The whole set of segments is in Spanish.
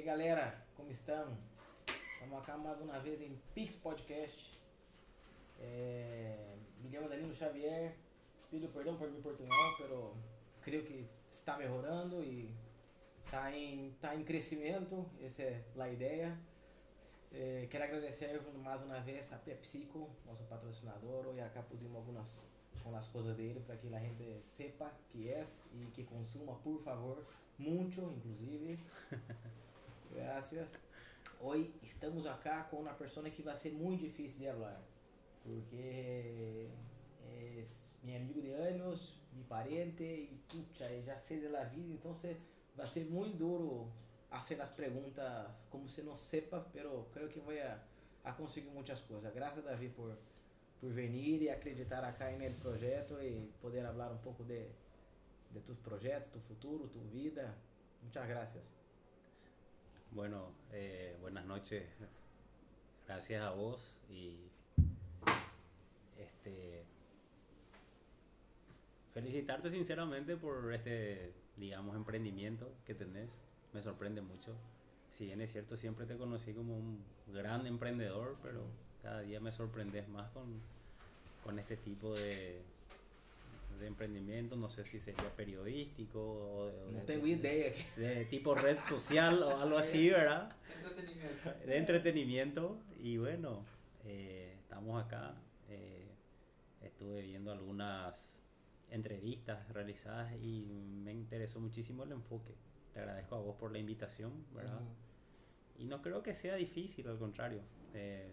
aí galera, como estão? Estamos aqui mais uma vez em Pix Podcast. É, me chamo Danilo Xavier, pido perdão por meu portunhol, pero creio que está melhorando e está em, tá em crescimento, essa é a ideia. É, quero agradecer mais uma vez a PepsiCo, nosso patrocinador, e acá pusimos algumas com as coisas dele para que a gente sepa que é e que consuma, por favor, muito, inclusive. Gracias. Hoy estamos acá com uma pessoa que vai ser muito difícil de falar, porque é meu amigo de anos, meu parente, e pucha, já sei da vida, então vai ser muito duro fazer as perguntas como se não sepa, pero creio que vou a, a conseguir muitas coisas. Graças Davi por por venir e acreditar acá en el projeto e poder falar um pouco de, de tus projetos, tu futuro, tu vida. Muchas gracias. Bueno, eh, buenas noches. Gracias a vos y este felicitarte sinceramente por este, digamos, emprendimiento que tenés. Me sorprende mucho. Si bien es cierto, siempre te conocí como un gran emprendedor, pero cada día me sorprendes más con, con este tipo de, de emprendimiento, no sé si sería periodístico o de, no tengo idea. De, tipo red social o algo así, ¿verdad? De entretenimiento. Y bueno, eh, estamos acá. Eh, estuve viendo algunas entrevistas realizadas y me interesó muchísimo el enfoque. Te agradezco a vos por la invitación, ¿verdad? Y no creo que sea difícil, al contrario. Eh,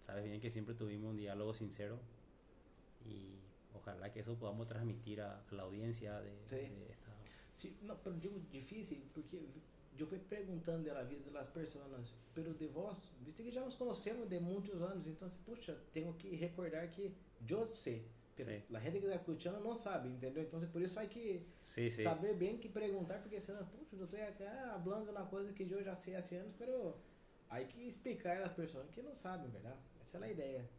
sabes bien que siempre tuvimos un diálogo sincero y ojalá que eso podamos transmitir a, a la audiencia de, sí. de esta... Sí, no, pero digo difícil porque eu fui perguntando da vida das pessoas, pero de vós, visto que já nos conhecemos de muitos anos, então, puxa, tenho que recordar que eu sei. Sí. A gente que está escutando não sabe, entendeu? Então, por isso hay que Sí, sí. saber bem que perguntar, porque senão, puxa, eu estou aqui falando uma coisa que eu já sei há anos, pero hay que explicar às pessoas que não sabem, verdade? Essa é a ideia.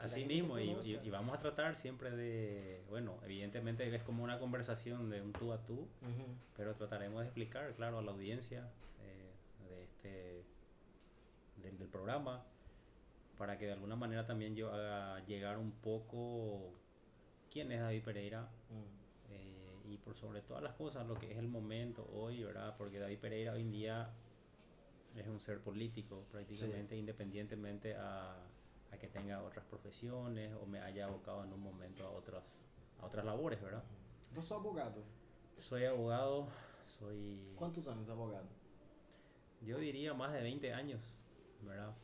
Así mismo, y, y, y, vamos a tratar siempre de, bueno, evidentemente es como una conversación de un tú a tú, uh -huh. pero trataremos de explicar, claro, a la audiencia eh, de este, del, del, programa, para que de alguna manera también yo haga llegar un poco quién es David Pereira uh -huh. eh, y por sobre todas las cosas lo que es el momento hoy, ¿verdad? Porque David Pereira hoy en día es un ser político prácticamente, sí. independientemente a a que tenga otras profesiones o me haya abocado en un momento a otras, a otras labores, ¿verdad? ¿Vos sos abogado? Soy abogado, soy... ¿Cuántos años de abogado? Yo diría más de 20 años, ¿verdad?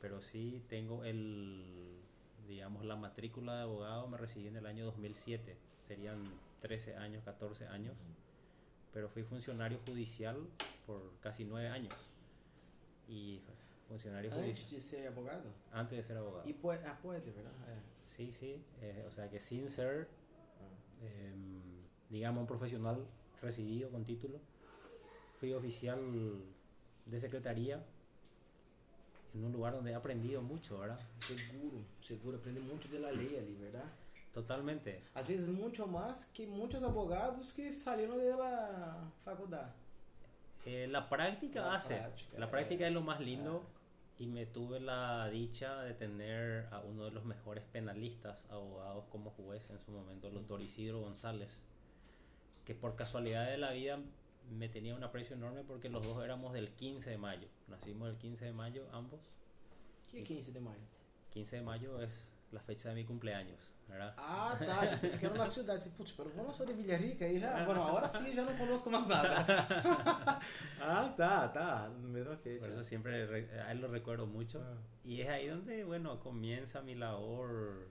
Pero sí tengo el, digamos, la matrícula de abogado, me recibí en el año 2007, serían 13 años, 14 años, pero fui funcionario judicial por casi 9 años. Y funcionario Antes judicial. de ser abogado? Antes de ser abogado. Y puede, ah, puede ¿verdad? Eh. Sí, sí. Eh, o sea que sin ser, ah. eh, digamos, un profesional recibido con título, fui oficial de secretaría en un lugar donde he aprendido mucho, ¿verdad? Seguro, seguro. Aprende mucho de la ley ali, ¿verdad? Totalmente. Às vezes mucho más que muchos abogados que salieron de la facultad. Eh, la práctica la hace. Práctica, la práctica eh, es lo más lindo. Y me tuve la dicha de tener a uno de los mejores penalistas, abogados como juez en su momento, el doctor Isidro González, que por casualidad de la vida me tenía un aprecio enorme porque los dos éramos del 15 de mayo. Nacimos el 15 de mayo ambos. ¿Qué 15 de mayo? 15 de mayo es la fecha de mi cumpleaños, ¿verdad? Ah, tá. Eu pensei que era na cidade. Disse, Putz, pero vamos só de Villarica aí já. Bueno, agora sim já não conosco mais nada. ah, tá, tá. Mesma fecha. Por eso siempre a él lo recuerdo mucho. Ah. Y es ahí donde, bueno, comienza mi labor,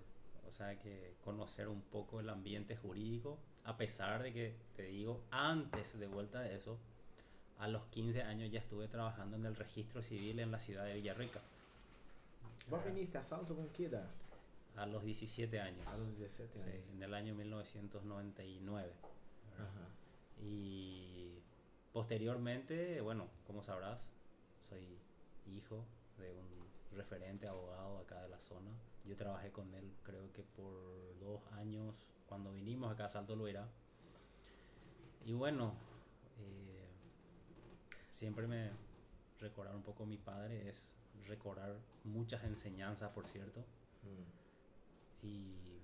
o sea, que conocer un poco el ambiente jurídico, a pesar de que, te digo, antes de vuelta de eso, a los 15 años ya estuve trabajando en el registro civil en la ciudad de Villarrica. ¿Vos viniste a Salto con qué edad? A los 17 años. A los 17 años. Sí, en el año 1999. Ajá. Y posteriormente, bueno, como sabrás, soy hijo de un referente abogado acá de la zona. Yo trabajé con él creo que por dos años cuando vinimos acá a Salto Loira. Y bueno, eh, siempre me recordar un poco a mi padre es recordar muchas enseñanzas, por cierto. Mm. Y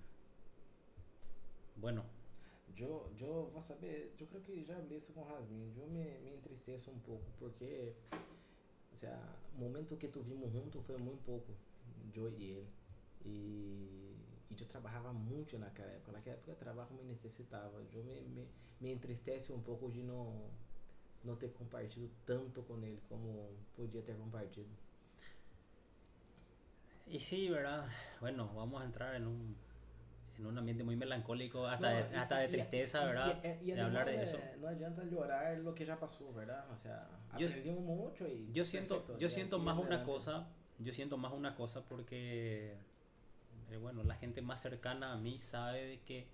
bueno, Yo, yo, vou saber, yo creo que ya hablé eso con Jasmine. Yo me, me entristeço un poco porque, o sea, momento que tuvimos juntos foi muito pouco, yo y él. E, e eu trabalhava muito naquela época. Naquela época o trabalho me necessitava. Eu me, me, me entristece um pouco de não, não ter compartido tanto com ele como podia ter compartido. Y sí, ¿verdad? Bueno, vamos a entrar en un, en un ambiente muy melancólico, hasta, No, de, y- hasta de tristeza, y- ¿verdad? y- de hablar de eso. No adianta llorar lo que ya pasó, ¿verdad? O sea, Yo- aprendimos mucho y. Yo siento, perfecto, yo siento más una adelante. cosa, yo siento más una cosa porque, eh, bueno, la gente más cercana a mí sabe de que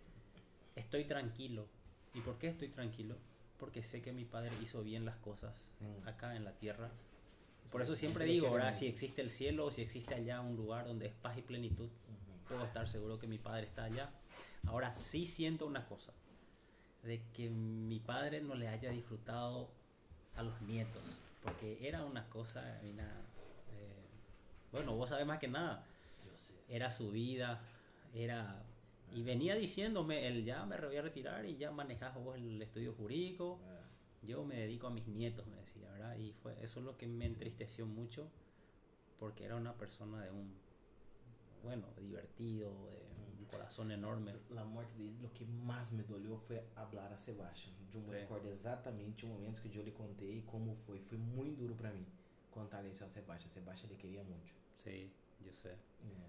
estoy tranquilo. ¿Y por qué estoy tranquilo? Porque sé que mi padre hizo bien las cosas Mm. acá en la tierra. Por eso siempre digo, mucho. Si existe el cielo o si existe allá un lugar donde es paz y plenitud, puedo estar seguro que mi padre está allá. Ahora sí siento una cosa, de que mi padre no le haya disfrutado a los nietos, porque era una cosa, eh, bueno, vos sabés más que nada, era su vida, era... Y venía diciéndome, él ya me voy a retirar y ya manejás vos el estudio jurídico, Ah, yo me dedico a mis nietos, me decía, ¿verdad? Y fue, eso es lo que me entristeció mucho, porque era una persona de un, bueno, divertido, de un corazón enorme. La morte dele, o que mais me doleu foi hablar a Sebastian. Eu me recordo exatamente o momento que eu lhe contei como foi. Foi muito duro pra mim contar isso a Sebastian. Sebastian ele queria muito. Sí, yo sé.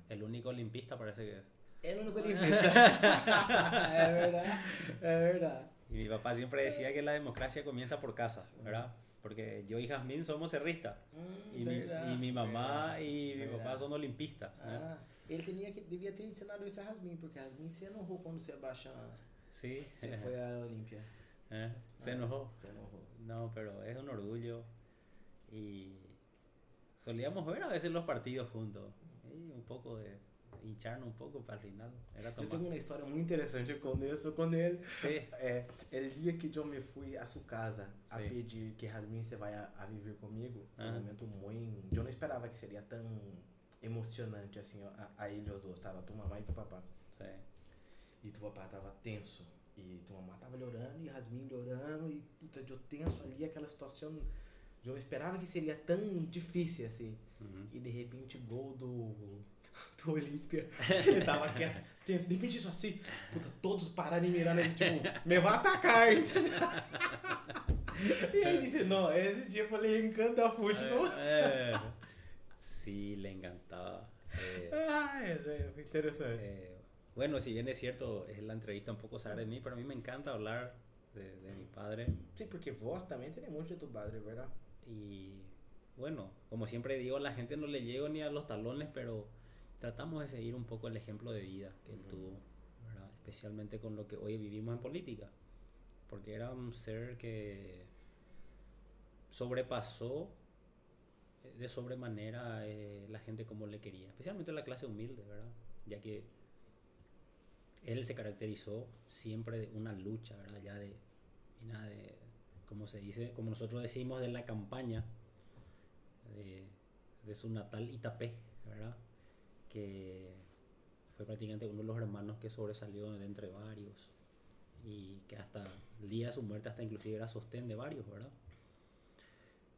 É. El único olimpista parece que es. É o único olimpista. é verdade, é verdade. Y mi papá siempre decía que la democracia comienza por casa, ¿verdad? Porque yo y Jazmín somos cerristas. Hum, Y mi, y mi mamá y mi papá son olimpistas. Ah, ele tinha que, devia ter ensinado isso a Rasmin, porque a Rasmin se enojou quando o Sebastian Sí, se foi à Olímpia. ¿eh? se Ah, enojó. Se enojou. No, pero es un orgullo. Y solíamos ver a veces los partidos juntos. Y un poco de hincharnos un poco para el final. Era Eu tomar. tenho uma história muito interessante com isso, quando ele Sí, É, el dia que eu me fui a sua casa a pedir que Rasmin você vai a, comigo, foi um Ah. momento muito. Eu não esperava que seria tão emocionante assim a, a ele os dois, tava tu mamãe e tu papá. sí. E tu papá tava tenso. E tu mamá tava llorando e Rasmin llorando e puta, eu tenso ali, aquela situação. Eu esperava que seria tão difícil assim. E de repente gol do. do Olímpia. Ele tava quieto, tenso. De repente isso assim, puta, todos pararam e mirando ele, tipo, me vai atacar, entendeu? E aí disse, não, esse tipo le encanta futebol. Eh, eh, sí, le encantaba. Eh, Ah, foi interessante. eh, bueno, si bien es cierto, es la entrevista un poco saber de mí, pero a mí me encanta hablar de, de mi padre. Sim, porque vós também tem muito de tu padre, verdade? Y bueno, como siempre digo, a la gente no le llego ni a los talones, pero tratamos de seguir un poco el ejemplo de vida que él tuvo, ¿verdad? especialmente con lo que hoy vivimos en política, porque era un ser que sobrepasó eh, de sobremanera eh, la gente como le quería, especialmente la clase humilde, ¿verdad? Ya que él se caracterizó siempre de una lucha, ¿verdad? Ya de, mira, de como se dice, como nosotros decimos de la campaña de, de su natal Itapé, ¿verdad? Fue prácticamente uno de los hermanos que sobresalió de entre varios y que hasta el día de su muerte hasta inclusive era sostén de varios, ¿verdad?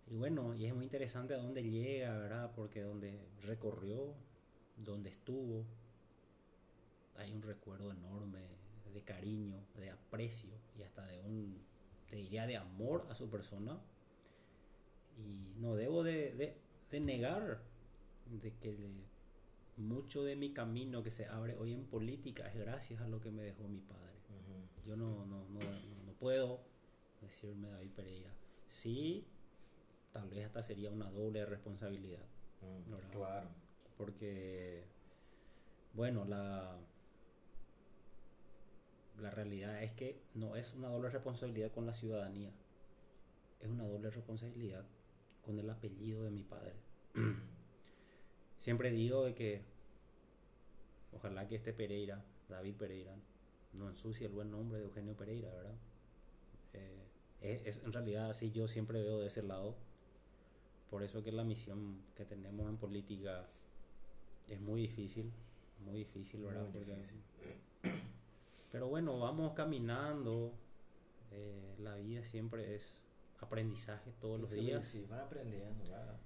Y bueno, y es muy interesante a dónde llega, ¿verdad? Porque donde recorrió, donde estuvo, hay un recuerdo enorme de cariño, de aprecio y hasta de un, te diría, de amor a su persona. Y no debo de, de- negar de que mucho de mi camino que se abre hoy en política es gracias a lo que me dejó mi padre. Yo no, no, no, no- puedo decirme David Pereira. Sí, tal vez hasta sería una doble responsabilidad. Claro. Porque, bueno, la, la realidad es que no es una doble responsabilidad con la ciudadanía. Es una doble responsabilidad con el apellido de mi padre. Siempre digo de que ojalá que este Pereira, David Pereira, no ensucie el buen nombre de Eugenio Pereira, ¿verdad? Eh, es, es- en realidad así yo siempre veo de ese lado. por eso que la misión que tenemos en política es muy difícil, muy difícil, ¿verdad? Muy Porque- difícil. pero bueno, vamos caminando. eh, la vida siempre es aprendizaje todos los días. se vai aprendendo, vai.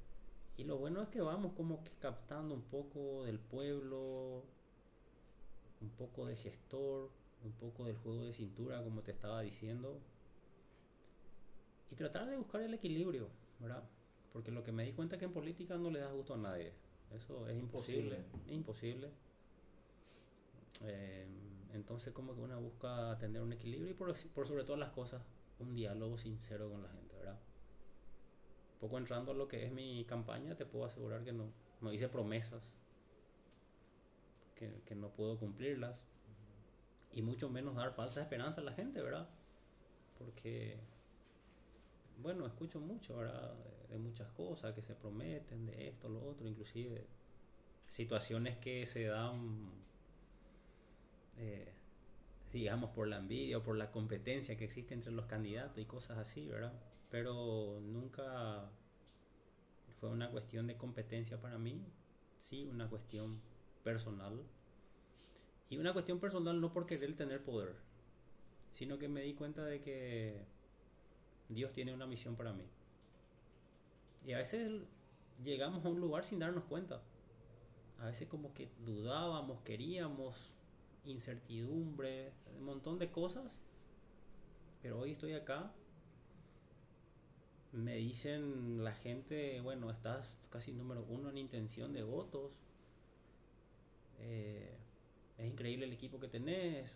Y lo bueno es que vamos como que captando un poco del pueblo, un poco de gestor, un poco del juego de cintura, como te estaba diciendo. Y tratar de buscar el equilibrio, ¿verdad? Porque lo que me di cuenta es que en política no le da gusto a nadie. Eso es imposible. Imposible. Es imposible. Eh, entonces como que uno busca tener un equilibrio y por, por sobre todas las cosas, un diálogo sincero con la gente, ¿verdad? Poco entrando a lo que es mi campaña, te puedo asegurar que no, no hice promesas, que, no puedo cumplirlas, y mucho menos dar falsa esperanza a la gente, ¿verdad? Porque, bueno, escucho mucho, ¿verdad? De, de muchas cosas que se prometen, de esto, lo otro, inclusive situaciones que se dan, eh, digamos, por la envidia o por la competencia que existe entre los candidatos y cosas así, ¿verdad? Pero nunca fue una cuestión de competencia para mí, sí, una cuestión personal. Y una cuestión personal no por querer tener poder, sino que me di cuenta de que Dios tiene una misión para mí. Y a veces llegamos a un lugar sin darnos cuenta. A veces como que dudábamos, queríamos, incertidumbre, un montón de cosas. Pero hoy estoy acá. Me dicen la gente, bueno, estás casi número uno en intención de votos. Eh, es increíble el equipo que tenés,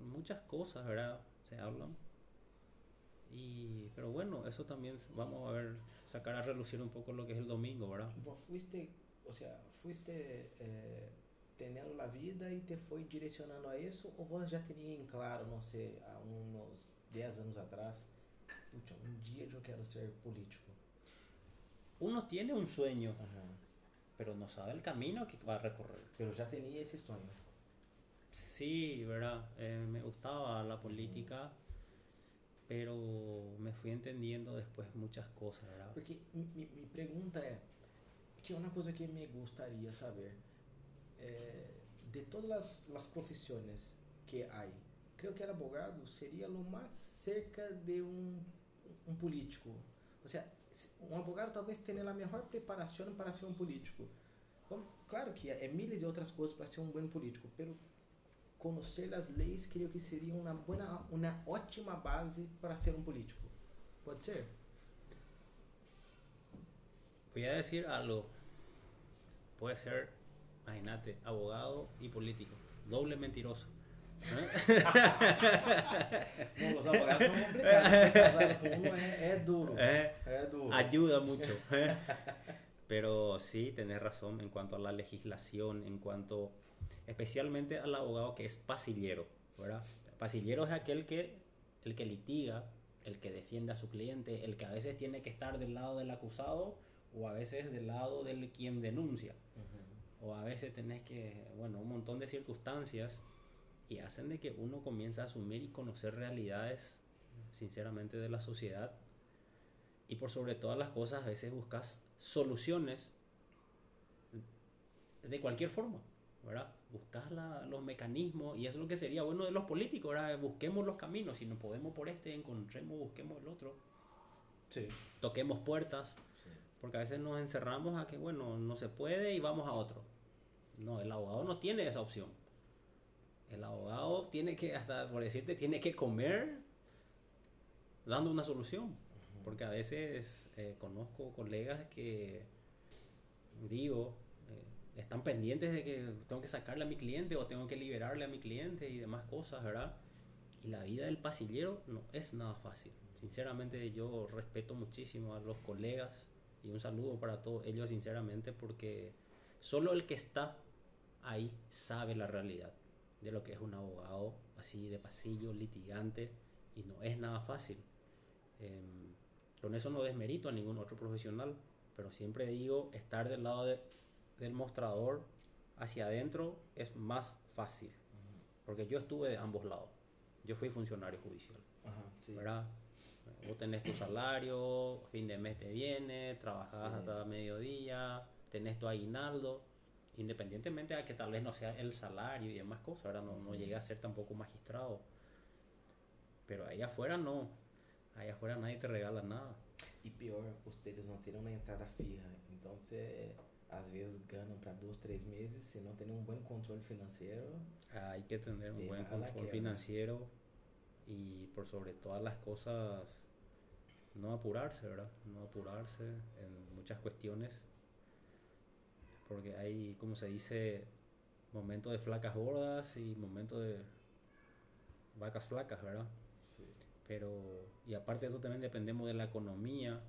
muchas cosas, ¿verdad? Se hablan. Y, pero bueno, eso también vamos a ver, sacar a relucir un poco lo que es el domingo, ¿verdad? Vos fuiste, o sea, fuiste eh, teniendo la vida y te foi direcionando a isso ou vos já tinha em claro, não sei, há uns 10 anos atrás, puxa, um dia eu quero ser político. Uno tiene un sueño, Ajá. pero no sabe el camino que va a recorrer. Eu já tinha esse sonho. Sí, ¿verdad? Eh, me gustaba la política, pero me fui entendiendo después muchas cosas, ¿verdad? Porque mi, mi, pergunta é, que é uma coisa que me gostaria saber, é, de todas as, as profissões que há, creio que el abogado seria o mais cerca de um, um político. Ou seja, se- um abogado talvez tenha a melhor preparação para ser um político. Bom, claro que é miles de outras coisas para ser um bom político, pero conhecer as leis creio que seria uma boa, uma ótima base para ser um político. Pode ser? Voy a decir algo. Puede ser, imagínate, abogado y político. Doble mentiroso. Não, os abogados são complicados. Com é, é duro. Eh, É duro. Ayuda mucho. ¿eh? Pero sí, tenés razón en cuanto a la legislación, en cuanto especialmente al abogado que es pasillero, ¿verdad? Pasillero es aquel que, el que litiga, el que defiende a su cliente, el que a veces tiene que estar del lado del acusado o a veces del lado del quien denuncia. Uhum. O a veces tenés que, bueno, un montón de circunstancias y hacen de que uno comienza a asumir y conocer realidades, sinceramente, de la sociedad. Y por sobre todas las cosas, a veces buscas soluciones de cualquier forma, ¿verdad? Buscas la- los mecanismos y eso es lo que sería bueno de los políticos, ¿verdad? Busquemos los caminos, si no podemos por este, encontremos, busquemos el otro, Sim. toquemos puertas, porque a veces nos encerramos a que, bueno, no se puede y vamos a otro. No, el abogado no tiene esa opción. El abogado tiene que, hasta por decirte, tiene que comer dando una solución. Porque a veces eh, conozco colegas que, digo, eh, están pendientes de que tengo que sacarle a mi cliente o tengo que liberarle a mi cliente y demás cosas, ¿verdad? Y la vida del pasillero no es nada fácil. Sinceramente yo respeto muchísimo a los colegas y un saludo para todos ellos sinceramente porque solo el que está ahí sabe la realidad de lo que es un abogado así de pasillo, litigante y no es nada fácil. Em, con eso no desmerito a ningún otro profesional, pero siempre digo estar del lado de- del mostrador hacia adentro es más fácil, porque yo estuve de ambos lados. Yo fui funcionario judicial. ¿verdad? Vos tenés tu salario, fin de mes te viene, trabajas Sí. hasta mediodía, tenés tu aguinaldo, independientemente de que tal vez no sea el salario y demás cosas, ahora no, no llegué a ser tampoco magistrado. Pero ahí afuera no, ahí afuera nadie te regala nada. E pior, ustedes não terão uma entrada fija. Você às vezes ganham para dois, três meses. Se não tem um bom controle financeiro, Hay que tener un buen a control financiero y por sobre todas las cosas no apurarse, ¿verdad? No apurarse en muchas cuestiones porque hay, como se dice, momentos de flacas gordas y momentos de vacas flacas, ¿verdad? Pero, y aparte de eso también dependemos de la economía,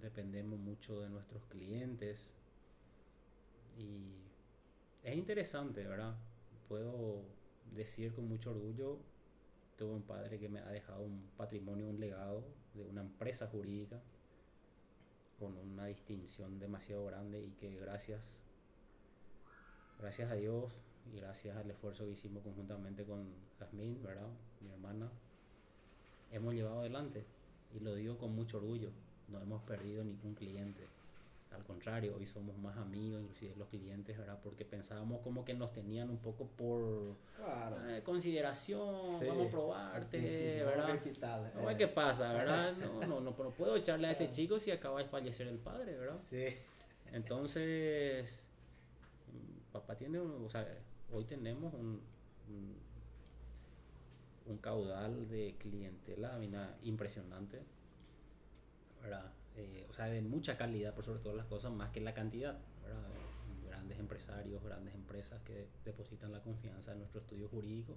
dependemos mucho de nuestros clientes y es interesante, ¿verdad? Puedo decir con mucho orgullo, tuve un padre que me ha dejado un patrimonio, un legado de una empresa jurídica con una distinción demasiado grande y que gracias, gracias a Dios y gracias al esfuerzo que hicimos conjuntamente con Jazmín, ¿verdad? Mi hermana, hemos llevado adelante y lo digo con mucho orgullo, no hemos perdido ningún cliente. Al contrario, hoy somos más amigos, inclusive los clientes, ¿verdad? Porque pensábamos como que nos tenían un poco por claro. eh, consideración, Sí, vamos a probarte, principio, vamos a ¿verdad? ver qué tal. Eh. ¿qué pasa, verdad? No, no, no, no puedo echarle a este chico si acaba de fallecer el padre, ¿verdad? Sí. Entonces, papá tiene, un- o sea, hoy tenemos un, un, un caudal de clientela mira, impresionante, ¿verdad? Eh, o sea, de mucha calidad, por sobre todas las cosas, más que la cantidad, ¿verdad? Eh, Grandes empresarios, grandes empresas que depositan la confianza en nuestro estudio jurídico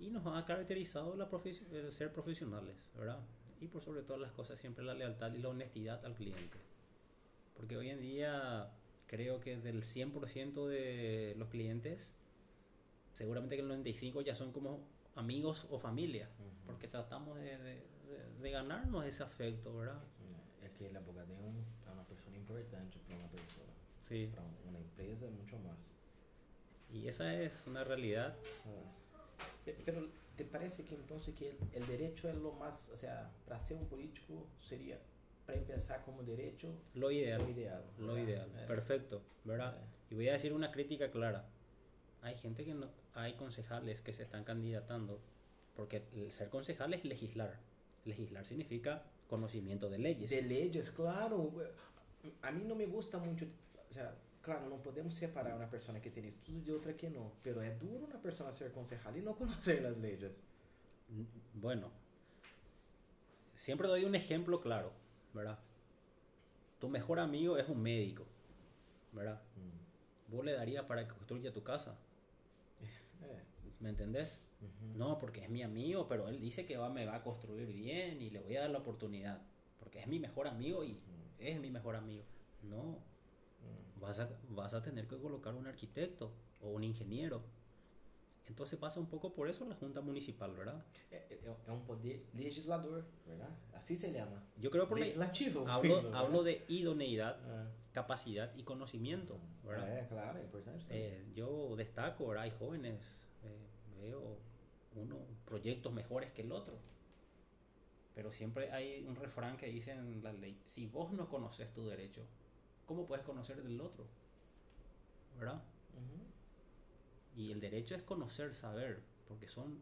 y nos ha caracterizado la profes- el ser profesionales, ¿verdad? Y por sobre todas las cosas siempre la lealtad y la honestidad al cliente. Porque hoy en día creo que del 100% de los clientes, seguramente que el 95% ya son como amigos o familia, Ujú. porque tratamos de, de- de- de ganarnos ese afecto, ¿verdad? É que ele abogado é, um, é uma pessoa importante para uma pessoa. Sí. Para uma empresa, muito mais. Y esa es una realidad. Ah. Pe- Pero ¿te parece que entonces que el, derecho es lo más, o sea, para ser un político sería, para empezar como derecho, Lo ideal. lo ideal? Lo ideal, Eh, perfecto, ¿verdad? eh. Y voy a decir una crítica clara. Hay gente que no, hay concejales que se están candidatando porque el ser concejal es legislar. Legislar significa conocimiento de leyes. De leyes, claro. A mí no me gusta mucho, o sea, claro, no podemos separar una persona que tiene estudio de otra que no, pero es duro una persona ser concejal y no conocer las leyes. Bueno, siempre doy un ejemplo claro, ¿verdad? Tu mejor amigo es un médico, ¿verdad? Vos le darías para que construya tu casa, Eh, ¿me entendés? No, porque es mi amigo, pero él dice que va, me va a construir bien y le voy a dar la oportunidad. Porque es mi mejor amigo y es mi mejor amigo. No, vas a, vas a tener que colocar un arquitecto o un ingeniero. Entonces pasa un poco por eso la Junta Municipal, ¿verdad? É, é, é um poder legislador, verdade? Assim se llama. Yo creo por la- Legislativo. hablo, ¿verdad? hablo de idoneidad, Ah. capacidad y conocimiento, ¿verdad? É, claro, importante. Eh, yo destaco, ¿verdad? Hay jóvenes, eh, veo uno proyectos mejores que el otro. Pero siempre hay un refrán que dice en la ley, si vos no conoces tu derecho, ¿cómo puedes conocer del otro? ¿Verdad? Y el derecho es conocer, saber, porque son,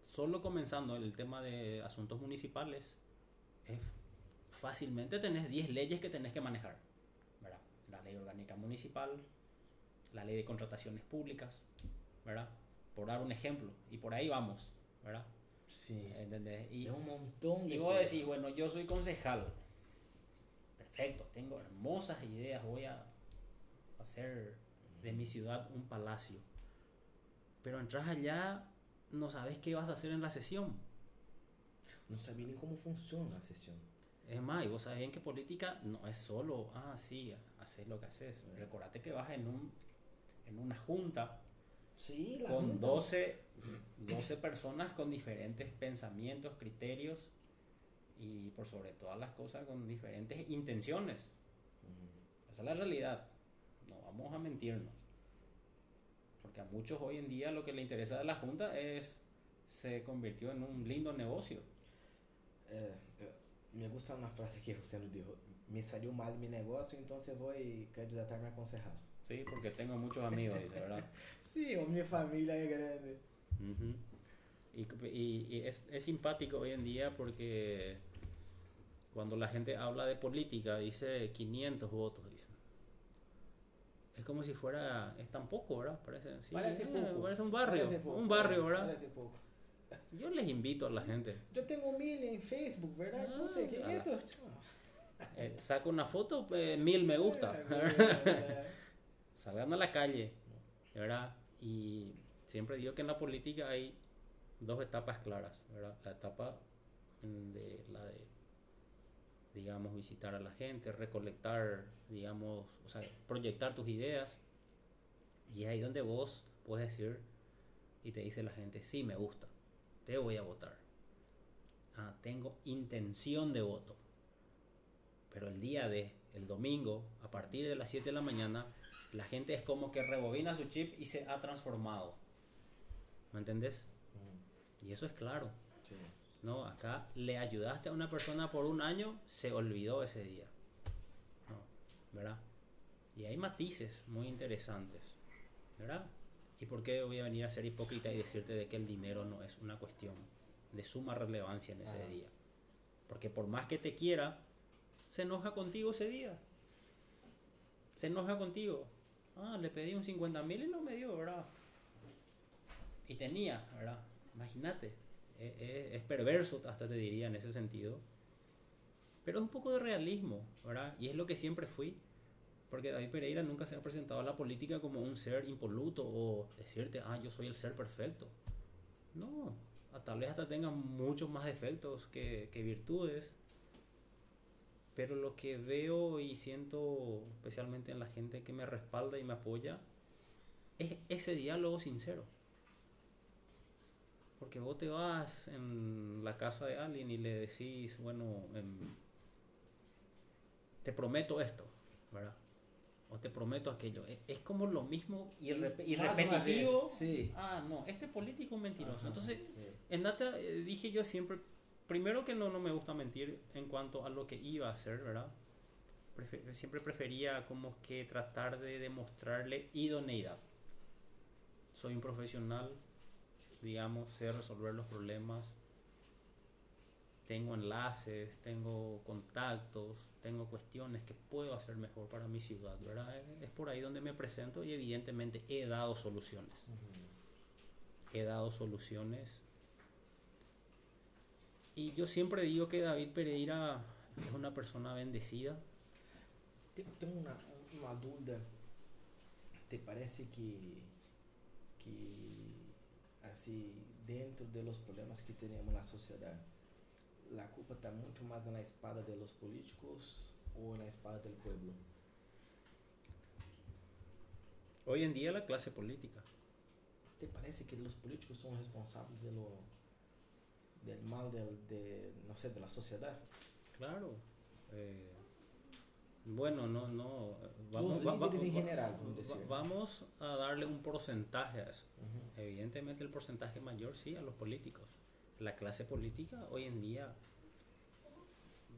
solo comenzando el tema de asuntos municipales, es fácilmente tenés 10 leyes que tenés que manejar, ¿verdad? La ley orgánica municipal, la ley de contrataciones públicas, ¿verdad? Por dar un ejemplo, y por ahí vamos, ¿verdad? Sim. ¿Entendés? Y, é um montão de y vos decís, bueno, yo soy concejal, perfecto, tengo hermosas ideas, voy a hacer de mi ciudad un palacio. Pero entras allá, no sabes qué vas a hacer en la sesión. Não sabia nem como funciona a sessão. Es más, y vos sabés bien que política no es solo, ah, sí, haces lo que haces. Recordate que vas en, un, en una junta Lá con junta. 12, 12 personas con diferentes pensamientos, criterios y por sobre todas las cosas con diferentes intenciones. Uhum. Esa es la realidad. No vamos a mentirnos. Porque a muchos hoy en día lo que le interesa de la Junta es se convirtió en un lindo negocio. Eh, eh, me gusta una frase que José nos dijo, me salió mal mi negocio, entonces voy a candidatarme a concejal. Sí, porque tengo muchos amigos, dice, ¿verdad? sí, o mi familia es grande. Y, y, es, es, simpático hoy en día porque cuando la gente habla de política dice 500 votos, dice. Es como si fuera, es tan poco, ¿verdad? Parece, sí, parece, poco. parece un barrio, un barrio, ¿verdad? Parece poco. Yo les invito a la gente. Yo tengo mil en Facebook, ¿verdad? Entonces, ¿qué es eh, saco una foto, eh, mil me gusta. Salgan a la calle, ¿verdad? Y siempre digo que en la política hay dos etapas claras. La etapa de la de digamos, visitar a la gente, recolectar, digamos, o sea, proyectar tus ideas. Y es ahí donde vos puedes decir y te dice la gente, sí, me gusta, te voy a votar. Ah, tengo intención de voto. Pero el día de, el domingo, a partir de las 7 de la mañana, la gente es como que rebobina su chip y se ha transformado. ¿Me entendés? Y eso es claro. No, acá le ayudaste a una persona por un año, se olvidó ese día. ¿Verdad? Y hay matices muy interesantes. ¿Verdad? ¿Y por qué voy a venir a ser hipócrita y decirte de que el dinero no es una cuestión de suma relevancia en ese día? Porque por más que te quiera, se enoja contigo ese día. Se enoja contigo. Ah, le pedí un 50 mil y no me dio, ¿verdad? Y tenía, ¿verdad? Imagínate. E, e, es, perverso, hasta te diría en ese sentido. Pero es un poco de realismo, ¿verdad? Y es lo que siempre fui. Porque David Pereira nunca se ha presentado a la política como un ser impoluto o decirte, ah, yo soy el ser perfecto. No, tal vez hasta tenga muchos más defectos que, que virtudes. Pero lo que veo y siento, especialmente en la gente que me respalda y me apoya, es ese diálogo sincero. Porque vos te vas en la casa de alguien y le decís, bueno, em, te prometo esto, ¿verdad? O te prometo aquello. E, es, como lo mismo y, repetitivo. Sí. Ah, no, este político es mentiroso. Entonces, en Data eh, dije yo siempre, primero que no, no me gusta mentir en cuanto a lo que iba a hacer, ¿verdad? siempre prefería como que tratar de demostrarle idoneidad. Soy un profesional, digamos, sé resolver los problemas. Tengo enlaces, tengo contactos, tengo cuestiones que puedo hacer mejor para mi ciudad, ¿verdad? Es por ahí donde me presento y evidentemente he dado soluciones. He dado soluciones. Y yo siempre digo que David Pereira es una persona bendecida. Tengo una, una duda. ¿Te parece que, que así dentro de los problemas que tenemos en la sociedad, la culpa está mucho más en la espada de los políticos o en la espada del pueblo. Hoy en día la clase política. ¿Te parece que los políticos son responsables de lo, del mal de, no sé, de la sociedad? Claro. Eh, bueno, no, no. Vamos, en general, vamos a darle un porcentaje a eso. Evidentemente el porcentaje mayor sí a los políticos. La clase política hoy en día,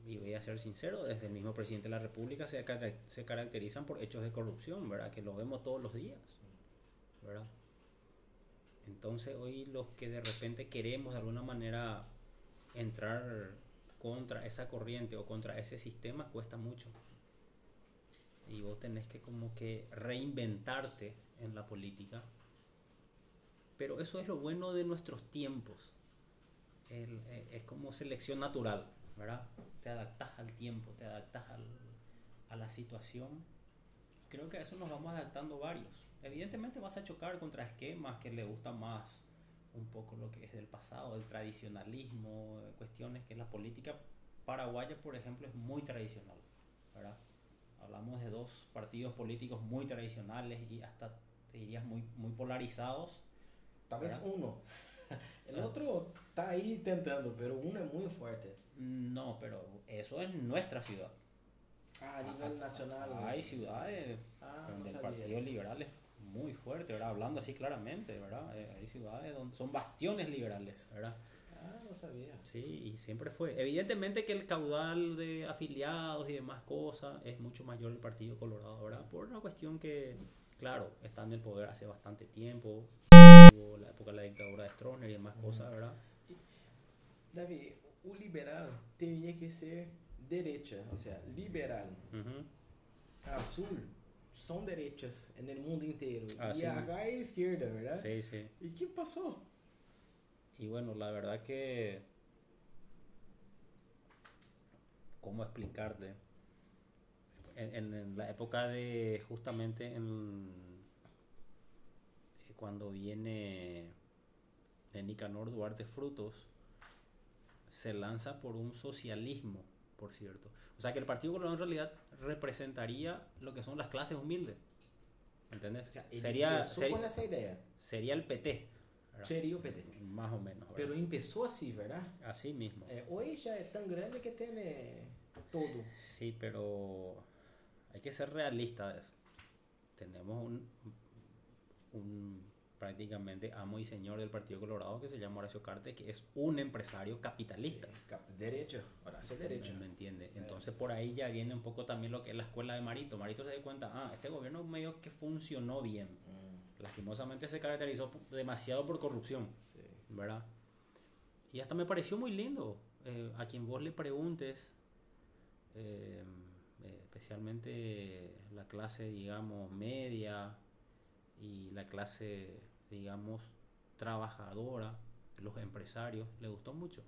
y voy a ser sincero, desde el mismo presidente de la República se, se caracterizan por hechos de corrupción, ¿verdad? Que lo vemos todos los días, ¿verdad? Entonces hoy los que de repente queremos de alguna manera entrar contra esa corriente o contra ese sistema cuesta mucho y vos tenés que como que reinventarte en la política. Pero eso es lo bueno de nuestros tiempos. Eh, es como selección natural, ¿verdad? Te adaptas al tiempo, te adaptas a la situación. Creo que a eso nos vamos adaptando varios. Evidentemente vas a chocar contra esquemas que le gustan más un poco lo que es del pasado, el tradicionalismo, cuestiones que la política paraguaya, por ejemplo, es muy tradicional, ¿verdad? hablamos de dos partidos políticos muy tradicionales y hasta te dirías muy, muy polarizados. Tal vez uno. El otro está ahí intentando, pero uno es muy fuerte. No, pero eso es nuestra ciudad. Ah, a nivel nacional. Hay ciudades ah, donde el Partido Liberal es muy fuerte, ¿verdad? Hablando así claramente, ¿verdad? Eh, hay ciudades donde son bastiones liberales, ¿verdad? Ah, no sabía. Sí, y siempre fue. Evidentemente que el caudal de afiliados y demás cosas es mucho mayor el Partido Colorado, ¿verdad? Por una cuestión que, claro, está en el poder hace bastante tiempo, la época de la dictadura de Stroessner y demás cosas, ¿verdad? David, un liberal tenía que ser derecha, o sea, liberal. Azul son derechas en el mundo entero. Ah, y sí. acá es izquierda, ¿verdad? Sí, sí. ¿Y qué pasó? Y bueno, la verdad que... ¿Cómo explicarte? En, en- en la época de justamente en, eh, cuando viene de Nicanor Duarte Frutos, se lanza por un socialismo, por cierto. O sea que el Partido Colorado en realidad representaría lo que son las clases humildes. ¿Entendés? O sea, él sería, esa idea. sería el PT. ¿verdad? Sería o PT. Más o menos. ¿verdad? Pero empezó así, ¿verdad? Así mismo. Eh, hoy ya es tan grande que tiene todo. Sí, pero hay que ser realista de eso. Tenemos un, un prácticamente amo y señor del Partido Colorado que se llama Horacio Carte, que es un empresario capitalista. Cap- Derecho, hace derecho. ¿Me entiende? Entonces por ahí ya viene un poco también lo que es la escuela de Marito. Marito se da cuenta, ah, este gobierno medio que funcionó bien. Mm, Lastimosamente se caracterizó demasiado por corrupción. sí. ¿verdad? Y hasta me pareció muy lindo. eh, a quien vos le preguntes, eh, eh, especialmente la clase, digamos, media y la clase, digamos, trabajadora, los empresarios, le gustó mucho.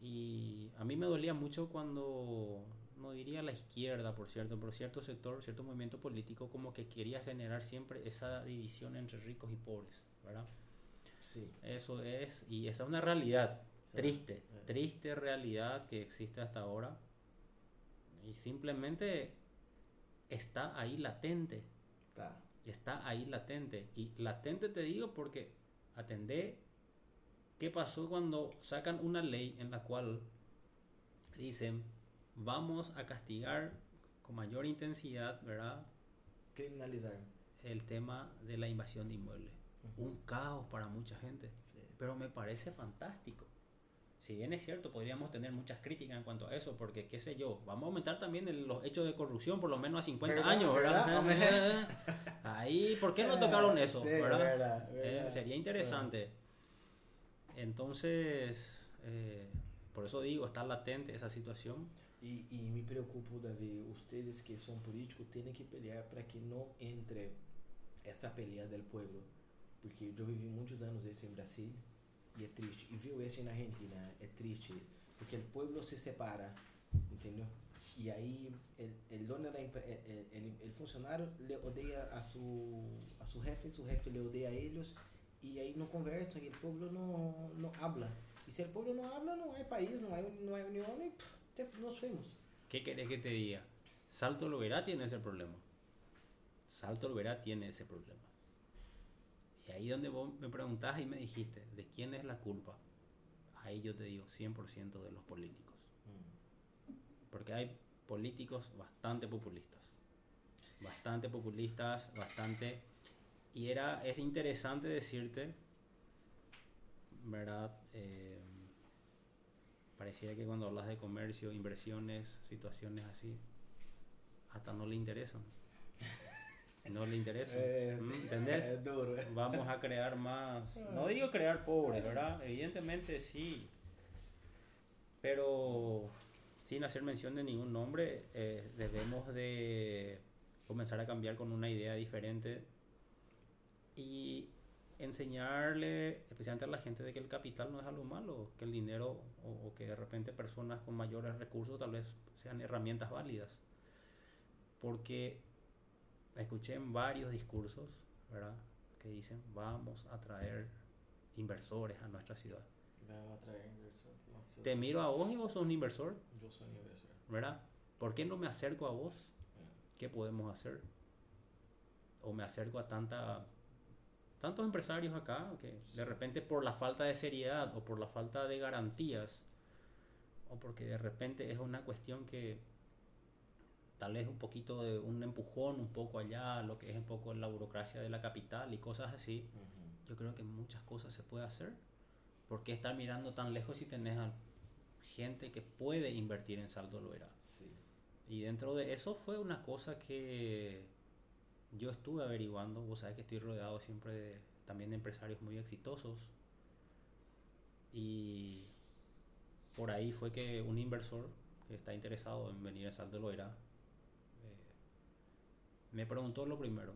Y a mí me dolía mucho cuando, no diría la izquierda, por cierto, pero cierto sector, cierto movimiento político como que quería generar siempre esa división entre ricos y pobres, ¿verdad? Sí. Eso es, y esa es una realidad Sí. triste, triste realidad que existe hasta ahora. Y simplemente está ahí latente, Tá. Está ahí latente. Y latente te digo porque atendé qué pasó cuando sacan una ley en la cual dicen vamos a castigar con mayor intensidad, ¿verdad? Criminalizar. El tema de la invasión de inmuebles. Un caos para mucha gente. Sí. Pero me parece fantástico. Si bien es cierto, podríamos tener muchas críticas en cuanto a eso, porque qué sé yo, vamos a aumentar también el- los hechos de corrupción por lo menos a 50 ¿Verdad? años, ¿verdad? ¿Verdad? Ahí, ¿por qué no tocaron eso? Sí, ¿verdad? verdad, Eh, sería interesante. Entonces, eh, por eso digo, está latente esa situación. E, e me preocupo, Davi, ustedes que são políticos têm que pelear para que não entre essa pelea del pueblo. Porque eu vivi muitos anos isso em Brasil e é triste. E viu isso na Argentina, é triste. Porque o pueblo se separa, entendeu? E aí, o dono da el, el funcionário le odeia a su, a su jefe, su jefe le odeia a eles, e aí não conversam, e o povo não, não habla. E se o povo não habla, não há país, não há, não há união, e pff, fuimos. ¿Qué querés que te diga? Salto Loberá tiene ese problema. Salto Loberá tiene ese problema. Y ahí donde vos me preguntás y me dijiste, ¿de quién es la culpa? Ahí yo te digo 100% de los políticos. Porque hay políticos bastante populistas. Bastante populistas, bastante... Y era, es interesante decirte, ¿verdad? Eh, pareciera que cuando hablas de comercio, inversiones, situaciones así, hasta no le interesan. No le interesan. É, ¿Mm? ¿Entendés? É duro. Vamos a crear más. No digo crear pobres, ¿verdad? Evidentemente sí. Pero sin hacer mención de ningún nombre, eh, debemos de comenzar a cambiar con una idea diferente y enseñarle, especialmente a la gente, de que el capital no es algo malo, que el dinero o, o que de repente personas con mayores recursos tal vez sean herramientas válidas. Porque escuché en varios discursos, ¿verdad? Que dicen, vamos a traer inversores a nuestra ciudad. Vamos a traer inversor. Nossa, Te miro a vos y vos sos un inversor, eu sou um inversor. ¿verdad? ¿Por qué no me acerco a vos? ¿Qué podemos hacer? O me acerco a tanta tantos empresarios acá que de repente por la falta de seriedad o por la falta de garantías o porque de repente es una cuestión que tal vez un poquito de un empujón, un poco allá, lo que es un poco la burocracia de la capital y cosas así, yo creo que muchas cosas se puede hacer. ¿Por qué estar mirando tan lejos si tenés a gente que puede invertir en Salto Loera? Sí. Y dentro de eso fue una cosa que yo estuve averiguando, vos sabés que estoy rodeado siempre también de empresarios muy exitosos. Y por ahí fue que un inversor que está interesado en venir a Salto Loera me preguntó lo primero,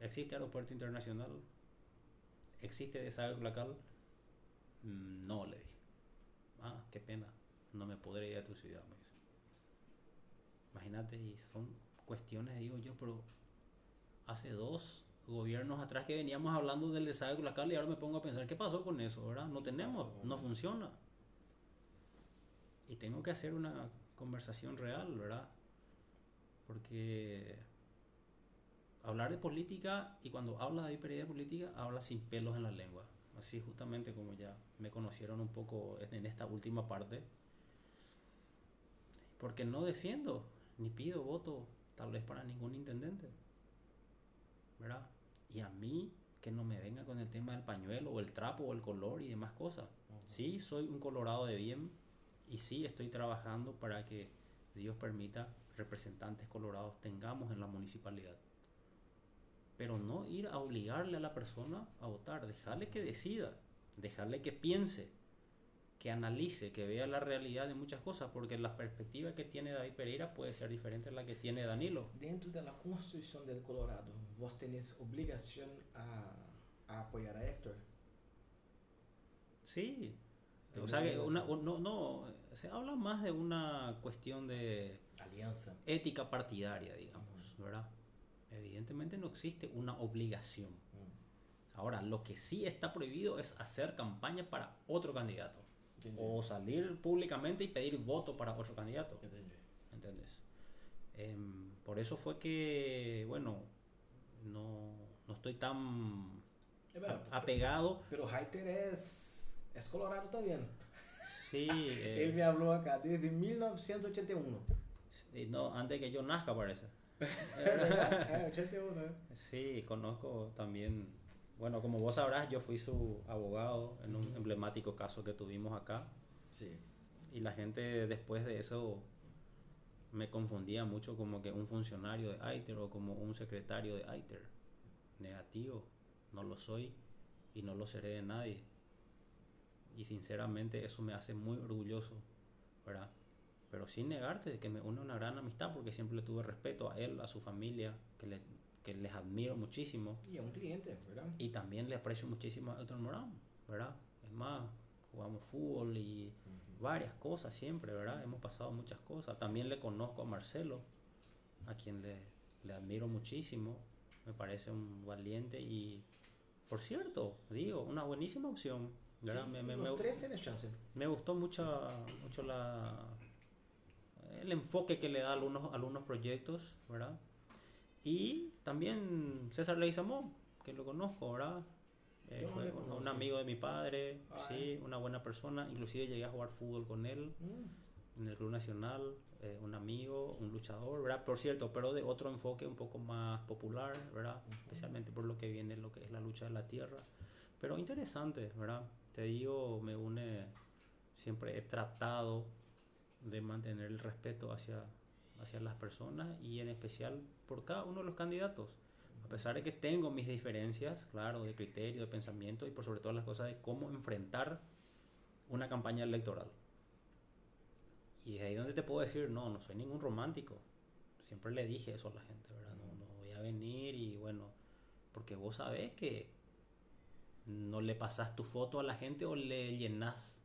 ¿existe aeropuerto internacional? ¿Existe desagüe local? Mm, no, le dije. Ah, qué pena, no me podré ir a tu ciudad, me dice. Imagínate, y son cuestiones, digo yo, pero hace dos gobiernos atrás que veníamos hablando del desagüe local y ahora me pongo a pensar, ¿qué pasó con eso? ¿verdad? No tenemos, no funciona. Y tengo que hacer una conversación real, ¿verdad? Porque hablar de política y cuando habla de hiperidad política, habla sin pelos en la lengua. Así justamente como ya me conocieron un poco en esta última parte. Porque no defiendo ni pido voto tal vez para ningún intendente. ¿verdad? Y a mí que no me venga con el tema del pañuelo o el trapo o el color y demás cosas. Sí, soy un colorado de bien y sí estoy trabajando para que Dios permita representantes colorados tengamos en la municipalidad. Pero no ir a obligarle a la persona a votar, dejarle que decida, dejarle que piense, que analice, que vea la realidad de muchas cosas, porque la perspectiva que tiene David Pereira puede ser diferente a la que tiene Danilo. Dentro de la constitución del Colorado, ¿vos tenés obligación a, a apoyar a Héctor? Sí. O sea, que una, no, no, se habla más de una cuestión de alianza, ética partidaria, digamos, ¿verdad? Evidentemente no existe una obligación. Mm. Ahora, lo que sí está prohibido es hacer campaña para otro candidato o salir públicamente y pedir voto para otro candidato. ¿Entendés? Em, por eso fue que, bueno, no, no estoy tan apegado. Pero Haiter es, es colorado también. Sí. Eh, Él me habló acá desde 1981. no, antes que yo nazca parece. 81, ¿eh? Sí, conozco también bueno, como vos sabrás, yo fui su abogado en un emblemático caso que tuvimos acá. Sí. Y la gente después de eso me confundía mucho como que un funcionario de ITER o como un secretario de ITER. Negativo, no lo soy y no lo seré de nadie. Y sinceramente eso me hace muy orgulloso, ¿verdad? Pero sin negarte de que me une una gran amistad porque siempre le tuve respeto a él, a su familia, que le que les admiro muchísimo. Y a un cliente, ¿verdad? Y también le aprecio muchísimo a Héctor Morán, ¿verdad? Es más, jugamos fútbol y varias cosas siempre, ¿verdad? Hemos pasado muchas cosas. También le conozco a Marcelo, a quien le, le admiro muchísimo. Me parece un valiente y, por cierto, digo, una buenísima opción. ¿verdad? me, me, los tres tienes chance. Me gustó mucho, mucho la, el enfoque que le da a algunos, a algunos proyectos, ¿verdad? Y también César Leizamón, que lo conozco, ¿verdad? Eh, un amigo de mi padre, sí, una buena persona. Inclusive llegué a jugar fútbol con él mm. en el Club Nacional, eh, un amigo, un luchador, ¿verdad? Por cierto, pero de otro enfoque un poco más popular, ¿verdad? Especialmente por lo que viene lo que es la lucha de la tierra. Pero interesante, ¿verdad? Te digo, me une, siempre he tratado de mantener el respeto hacia, hacia las personas y en especial por cada uno de los candidatos. A pesar de que tengo mis diferencias, claro, de criterio, de pensamiento y por sobre todas las cosas de cómo enfrentar una campaña electoral. Y es ahí donde te puedo decir, no, no soy ningún romántico. Siempre le dije eso a la gente, ¿verdad? No, no voy a venir y bueno, porque vos sabés que no le pasas tu foto a la gente o le llenas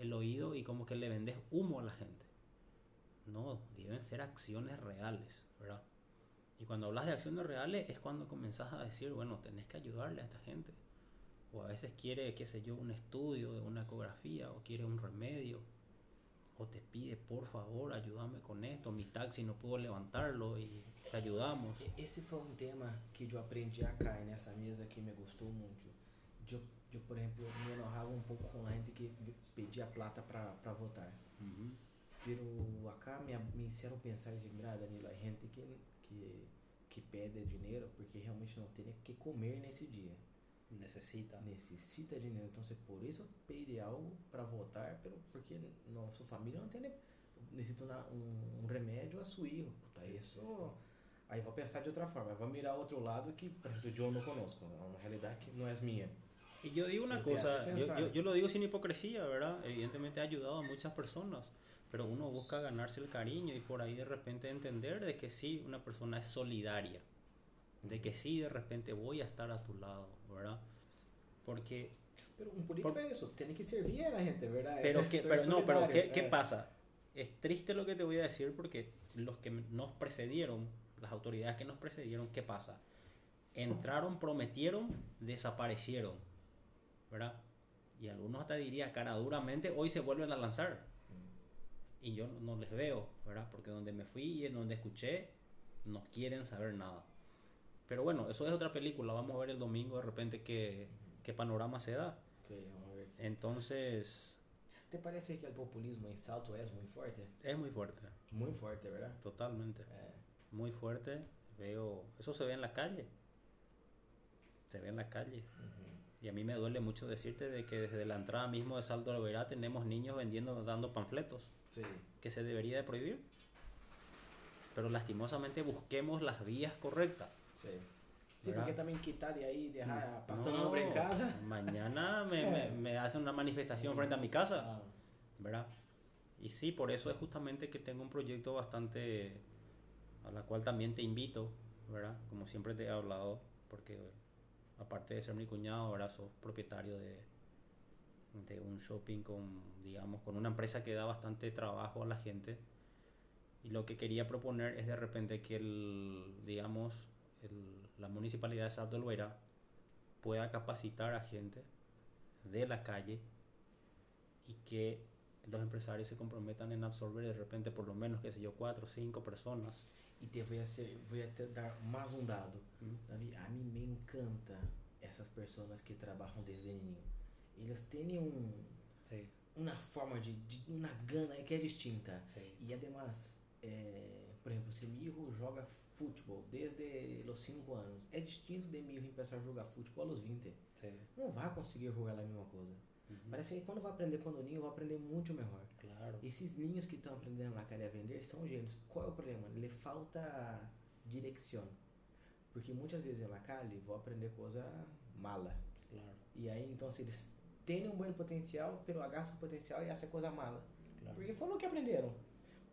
el oído y como que le vendes humo a la gente. No, deben ser acciones reales, ¿verdad? Y cuando hablas de acciones reales es cuando comenzás a decir, bueno, tenés que ayudarle a esta gente. O a veces quiere, qué sé yo, un estudio de una ecografía o quiere un remedio. O te pide, por favor, ayúdame con esto. Mi taxi no puedo levantarlo y te ayudamos. E-, ese fue un tema que yo aprendí acá en esa mesa que me gustó mucho. Yo, yo por ejemplo, me enojaba un poco con la gente que pedía plata para votar. Pero acá me, me hicieron pensar de mira, Danilo, hay gente que, que, que pede dinheiro porque realmente não tem que comer nesse dia. Necesita. Necessita dinheiro. Então, por isso pede algo para voltar, pero porque nossa família não tem necessita uma, um, um remédio a hijo. Puta, Sim, isso. sim. Aí vou pensar de outra forma, vou mirar outro lado que, por exemplo, eu não conosco, é uma realidade que não é minha. Y yo digo una cosa, yo, yo, yo lo digo sin hipocresía, ¿verdad? Evidentemente ha ayudado a muchas personas, pero uno busca ganarse el cariño y por ahí de repente entender de que sí, una persona es solidaria, de que sí, de repente voy a estar a tu lado, ¿verdad? Porque, Pero um político Por- isso, tem que servir a la gente, ¿verdad? pero, Es que, pero no, pero ¿qué, qué pasa? Es triste lo que te voy a decir porque los que nos precedieron, las autoridades que nos precedieron, ¿qué pasa? Entraron, prometieron, desaparecieron, ¿verdad? Y algunos hasta diría cara duramente, hoy se vuelven a lanzar. y yo no les veo, ¿verdad? Porque donde me fui y en donde escuché, no quieren saber nada. Pero bueno, eso es otra película, vamos a ver el domingo de repente qué, qué panorama se da. Sí, vamos a ver. Entonces, ¿Te parece que el populismo en Salto es muy fuerte? es muy fuerte, Muy fuerte, ¿verdad? totalmente, Eh, muy fuerte. Veo, eso se ve en la calle, se ve en la calle. ujú. Y a mí me duele mucho decirte de que desde la entrada mismo de Salto de Verá tenemos niños vendiendo, dando panfletos. Sí. que se debería de prohibir. Pero lastimosamente busquemos las vías correctas. Sí. Sí, ¿Verdad? porque también quitar de ahí, dejar pasando No, hambre en casa. Mañana me, me, me hacen una manifestación frente a mi casa, Ah, ¿verdad? Y sí, por eso es justamente que tengo un proyecto bastante a la cual también te invito, ¿verdad? Como siempre te he hablado, porque aparte de ser mi cuñado, ahora sos propietario de, un shopping con, digamos, con una empresa que da bastante trabajo a la gente. Y lo que quería proponer es de repente que el, digamos, la municipalidad de Salto del Verá pueda capacitar a gente de la calle y que los empresarios se comprometan en absorber de repente por lo menos, qué sé yo, cuatro o cinco personas. E te voy a, hacer, voy a te dar mais um dado. ¿Mm? Davi, a mim me encanta essas pessoas que trabalham desde niño. Eles têm um, Sí, uma forma de, de uma gana que é distinta. sí, E además, é, por exemplo, se hijo joga futebol desde os 5 anos, é distinto de hijo começar a jogar futebol aos 20. sí. Não vai conseguir jogar a mesma coisa. Ujú. Parece que quando vai aprender quando ninho, vai aprender muito melhor. Claro. Esses ninhos que estão aprendendo cadeia a vender são gênios. Qual é o problema? Le falta direção. Porque muitas vezes na calle vou aprender coisa mala. Claro, E aí então se eles têm um bom potencial, pero agarram o potencial e essa coisa mala. claro. Porque o que aprenderam.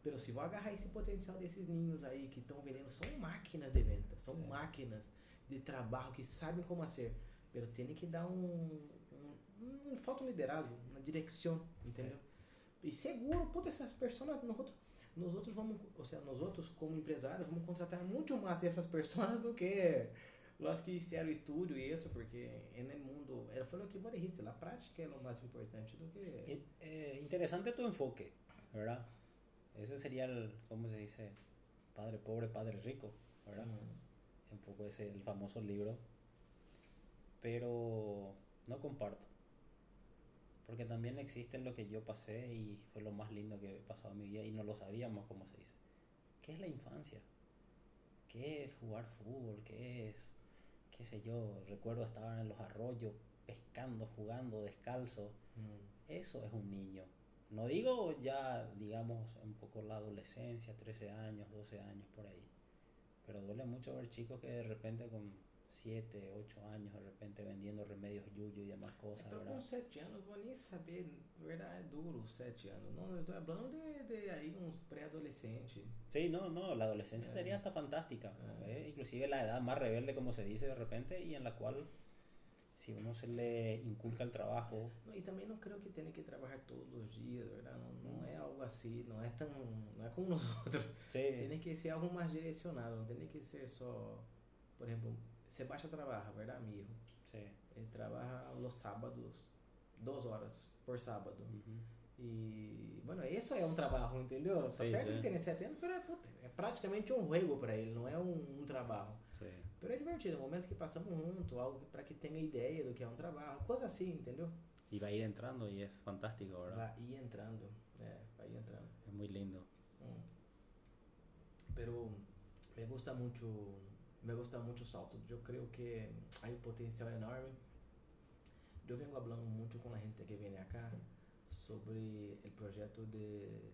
Pero se vou agarrar esse potencial desses ninhos aí que estão vendendo, são máquinas de venda, são Sim. máquinas de trabalho que sabem como fazer. Pero tem que dar um, um falta um liderazgo, uma direção, entendeu? E seguro, puta, essas pessoas, nós outros, nós outros vamos, ou seja, nós outros como empresários vamos contratar muito mais dessas pessoas do que os que fizeram estudo e isso, porque no mundo, ela falou que vou dijiste, a prática é o mais importante do que eh, interesante tu enfoque, ¿verdad? Ese sería el, ¿cómo se dice? Padre pobre, padre rico, ¿verdad? Hum. Un poco ese, el famoso libro. Pero no comparto. Porque también existe lo que yo pasé y fue lo más lindo que he pasado en mi vida y no lo sabíamos, como se dice. ¿Qué es la infancia? ¿Qué es jugar fútbol? ¿Qué es, qué sé yo? Recuerdo estar en los arroyos pescando, jugando descalzo. Hum. Eso es un niño. No digo ya, digamos, un poco la adolescencia, 13 años, 12 años por ahí. Pero duele mucho ver chicos que de repente con 7, 8 años, de repente vendiendo remedios yuyo y demás cosas, Então, ¿verdad? com 7 anos, vou nem saber, na verdade é duro, 7 anos. Não, eu tô falando de, de aí uns pré-adolescentes. Sí, no, no, la adolescencia Eh. sería hasta fantástica. Eh. ¿eh? Inclusive la edad más rebelde, como se dice de repente, y en la cual, si uno se le inculca el trabajo, Não, e também não creio que tenha que trabalhar todos os dias, verdade? Não, não é algo assim, não é tão. não é como nós outros. sí, Tem que ser algo mais direcionado, não tem que ser só. Por Sebastião trabalha, verdade, amigo? sí. Ele trabalha os sábados, duas horas por sábado. ujú. E, bueno, isso é um trabalho, entendeu? Tá Sim, certo sim. que tem 7 anos, mas é, puta, é praticamente um juego para ele, não é um, um trabalho. Sí. Pero é divertido, é o momento que passamos junto, algo para que tenha ideia do que é um trabalho, coisa assim, entendeu? Y va a ir entrando y es fantástico, ¿verdad? Vai ir entrando, é, vai ir entrando. Es muy lindo. Mm. Pero me gusta mucho, me gusta mucho Salto. Yo creo que hay un potencial enorme. Yo vengo hablando mucho con la gente que viene acá sobre el proyecto de,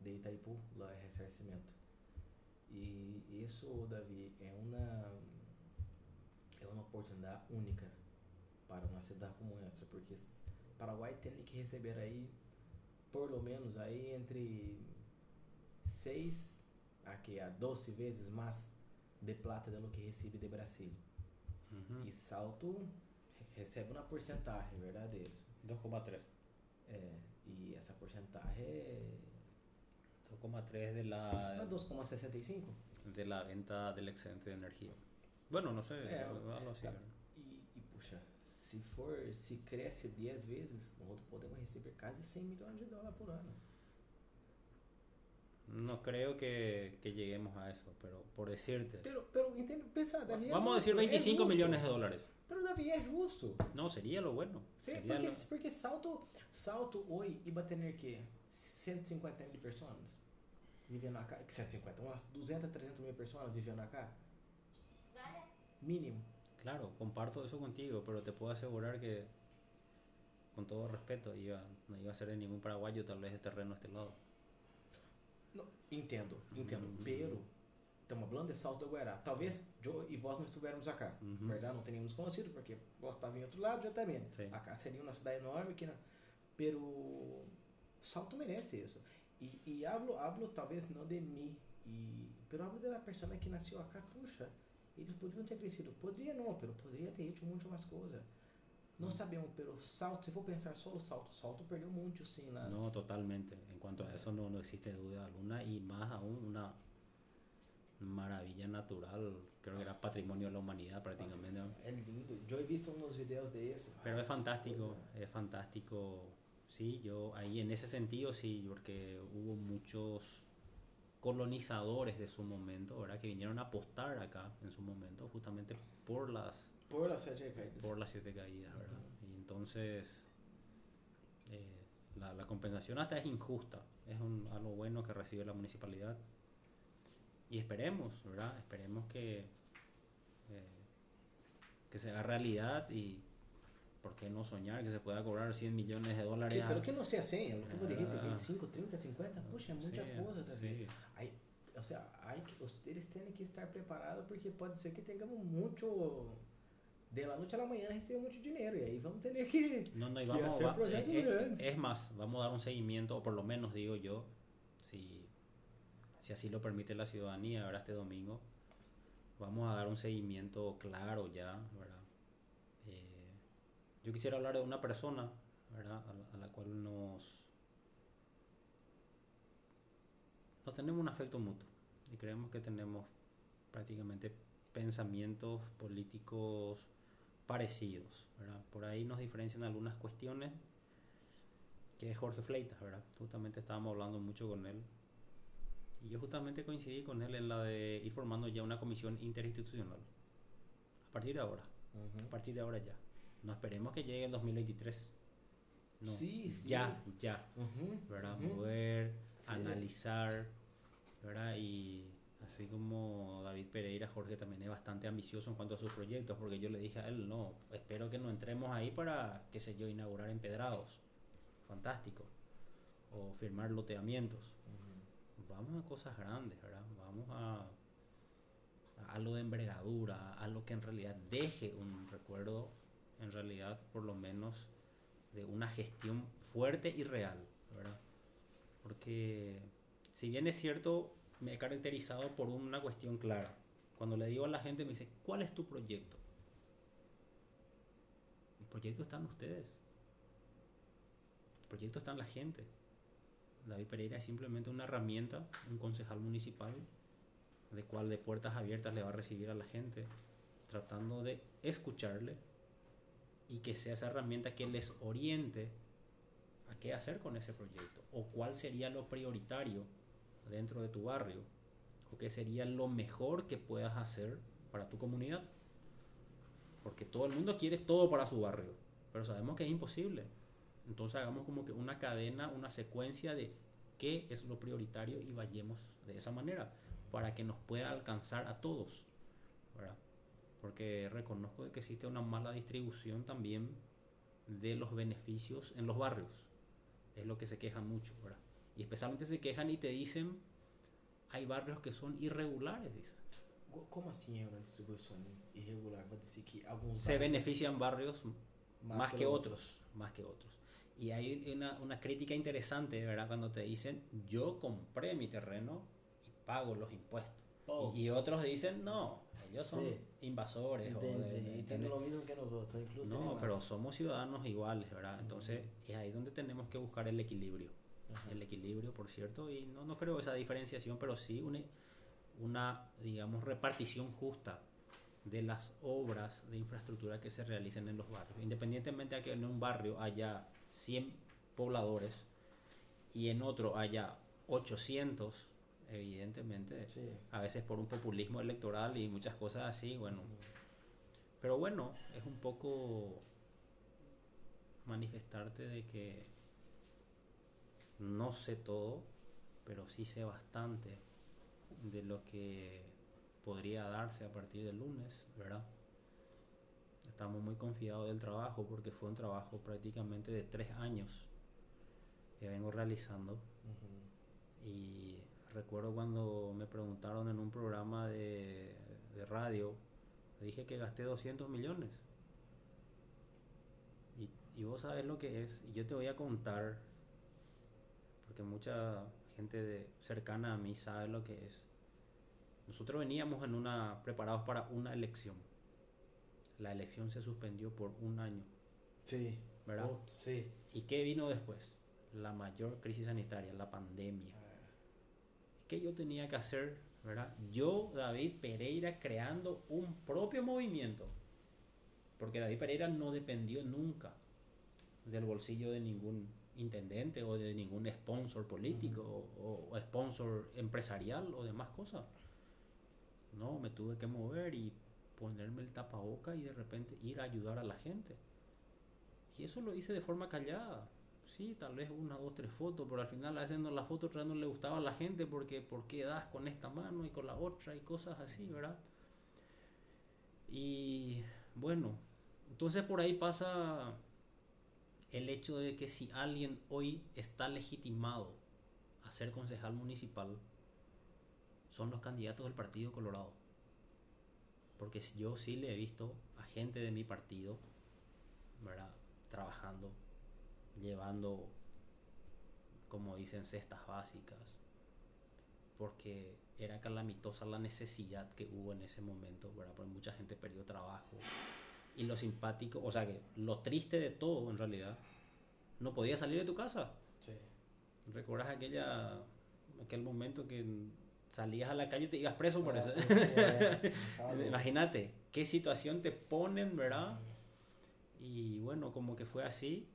de Itaipu, la resarcimiento. Y eso, David, es una, es una oportunidad única para uma cidade como essa, porque Paraguai tem que receber aí, por lo menos aí entre 6 a, que, a 12 vezes mais de plata do que recebe de Brasil. Uhum. E Salto recebe uma porcentagem, verdade isso? 2,3. É, e essa porcentagem é 2,3 de la 2,65 de la venta del excedente de energía. Bueno, no sé, é, algo. Tá. E, e puxa, se for, se cresce 10 vezes, nós podemos receber quase 100 milhões de dólares por ano. No creo que, que, lleguemos a eso, pero por decirte. Pero, pero pensa, David. Vamos a decir 25 millones de dólares. Pero David é justo. No, sería lo bueno. Sí, sería porque, lo... porque Salto, Salto hoy iba a tener que 150 mil pessoas vivendo acá. 150, umas 200, 300 mil pessoas vivendo acá. Mínimo. Claro, comparto eso contigo, pero te puedo asegurar que, con todo respeto, iba, no iba a ser de ningún paraguayo tal vez el terreno a este lado. No, entendo, entendo. Uhum. Pero, estamos falando de Salto do Guará. Talvez eu e vós não estivéssemos acá, uhum. verdade? Não teríamos conhecido, porque vós estava em outro lado, eu também. Sim. Acá seria uma cidade enorme, que não... pero Salto merece isso. E, e hablo, hablo talvez não de mim, e, pero hablo da pessoa que nasceu acá, puxa, eles poderiam ter crescido. Poderia não, pero poderia ter hecho muito mais coisas. Não hum. sabemos, pero salto, se for pensar solo salto, salto perdeu muito sim nas... No, totalmente. En cuanto a eso no, no existe duda alguna y más aún una maravilla natural, creo que era patrimonio de la humanidad prácticamente. Es lindo, yo he visto unos videos de eso. Pero es fantástico, es fantástico. Sí, yo ahí en ese sentido sí, porque hubo muchos colonizadores de su momento, ¿verdad? Que vinieron a apostar acá en su momento, justamente por las... Por las siete caídas. Por las siete caídas, ¿verdad? Y entonces eh, la, la, compensación hasta es injusta, es un, algo bueno que recibe la municipalidad. Y esperemos, ¿verdad? Esperemos que, eh, que se haga realidad y ¿por qué no soñar que se pueda cobrar 100 millones de dólares? ¿Qué, pero que no sea 100, lo que vos dijiste, 25, 30, 50, puxa, mucha sí, cosa también. Sí. Hay, o sea, hay que, ustedes tienen que estar preparados porque puede ser que tengamos mucho de la noche a la mañana recibimos mucho dinero y ahí vamos a tener que, no, no, y que vamos, hacer va, proyectos es, grandes. Es más, vamos a dar un seguimiento, o por lo menos digo yo, si, si así lo permite la ciudadanía, ahora este domingo, vamos a dar un seguimiento claro ya, ¿verdad? Yo quisiera hablar de una persona, ¿verdad? A la, a la cual nos, nos tenemos un afecto mutuo y creemos que tenemos prácticamente pensamientos políticos parecidos, ¿verdad? Por ahí nos diferencian algunas cuestiones, que es Jorge Fleitas, ¿verdad? Justamente estábamos hablando mucho con él y yo justamente coincidí con él en la de ir formando ya una comisión interinstitucional. A partir de ahora, uh -huh. a partir de ahora ya. No esperemos que llegue el 2023. No, sí, sí. Ya, ya. Uh -huh, ¿Verdad? uh -huh. Mover, Sí. analizar, ¿verdad? Y así como David Pereira, Jorge también es bastante ambicioso en cuanto a sus proyectos, porque yo le dije a él, no, espero que no entremos ahí para, qué sé yo, inaugurar empedrados. Fantástico. O firmar loteamientos. Uh -huh. Vamos a cosas grandes, ¿verdad? Vamos a, a lo de envergadura, a lo que en realidad deje un recuerdo en realidad por lo menos de una gestión fuerte y real, ¿verdad? Porque si bien es cierto, me he caracterizado por una cuestión clara. Cuando le digo a la gente, me dice, ¿cuál es tu proyecto? El proyecto está en ustedes. El proyecto está en la gente. David Pereira es simplemente una herramienta, un concejal municipal, de cual de puertas abiertas le va a recibir a la gente, tratando de escucharle, y que sea esa herramienta que les oriente a qué hacer con ese proyecto o cuál sería lo prioritario dentro de tu barrio o qué sería lo mejor que puedas hacer para tu comunidad. Porque todo el mundo quiere todo para su barrio, pero sabemos que es imposible. Entonces hagamos como que una cadena, una secuencia de qué es lo prioritario y vayamos de esa manera para que nos pueda alcanzar a todos. Porque reconozco que existe una mala distribución también de los beneficios en los barrios. Es lo que se quejan mucho, ¿verdad? Y especialmente se quejan y te dicen, hay barrios que son irregulares, dicen. ¿Cómo así una distribución irregular? que algunos se benefician barrios más, que, otros, más que otros. Y hay una, una, crítica interesante, ¿verdad? Cuando te dicen, yo compré mi terreno y pago los impuestos. Oh. Y, otros dicen, no, ellos son invasores. y tienen lo mismo que nosotros, incluso. No, pero somos ciudadanos iguales, ¿verdad? Entonces, es ahí donde tenemos que buscar el equilibrio. El equilibrio, por cierto, y no, no creo esa diferenciación, pero sí una, una, digamos, repartición justa de las obras de infraestructura que se realicen en los barrios. Independientemente de que en un barrio haya 100 pobladores y en otro haya 800, evidentemente, a veces por un populismo electoral y muchas cosas así, bueno. Pero bueno, es un poco manifestarte de que no sé todo, pero sí sé bastante de lo que podría darse a partir del lunes, ¿verdad? Estamos muy confiados del trabajo porque fue un trabajo prácticamente de tres años que vengo realizando. Y recuerdo cuando me preguntaron en un programa de, de radio, dije que gasté 200 millones. Y, y, vos sabes lo que es, y yo te voy a contar, porque mucha gente de, cercana a mí sabe lo que es. Nosotros veníamos en una preparados para una elección. La elección se suspendió por un año. Sí. ¿Verdad? Oh, sí. ¿Y qué vino después? La mayor crisis sanitaria, la pandemia. Ah. ¿Qué yo tenía que hacer? ¿verdad? Yo, David Pereira, creando un propio movimiento. Porque David Pereira no dependió nunca del bolsillo de ningún intendente o de ningún sponsor político o, o, sponsor empresarial o demás cosas. No, me tuve que mover y ponerme el tapaboca y de repente ir a ayudar a la gente. Y eso lo hice de forma callada. Sí, tal vez una, dos, tres fotos, pero al final haciendo la foto no le gustaba a la gente porque ¿por qué das con esta mano y con la otra y cosas así, ¿verdad? Y bueno, entonces por ahí pasa el hecho de que si alguien hoy está legitimado a ser concejal municipal, son los candidatos del Partido Colorado. Porque yo sí le he visto a gente de mi partido, ¿verdad? Trabajando, llevando, como dicen, cestas básicas. Porque era calamitosa la necesidad que hubo en ese momento, ¿verdad? Porque mucha gente perdió trabajo. Y lo simpático, o sea que lo triste de todo en realidad, no podía salir de tu casa. Sí. ¿Recuerdas aquella, aquel momento que salías a la calle y te ibas preso por eso. Imagínate qué situación te ponen, ¿verdad? Y bueno, como que fue así.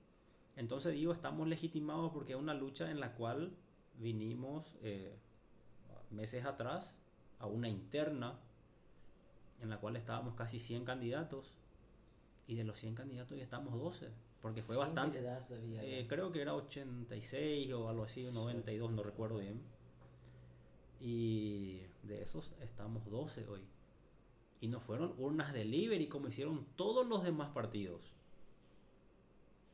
Entonces digo, estamos legitimados porque es una lucha en la cual vinimos eh, meses atrás a una interna en la cual estábamos casi 100 candidatos y de los 100 candidatos ya estamos 12 porque fue bastante eh, creo que era 86 o algo así 92 no recuerdo bien y de esos estamos 12 hoy. Y no fueron urnas delivery como hicieron todos los demás partidos.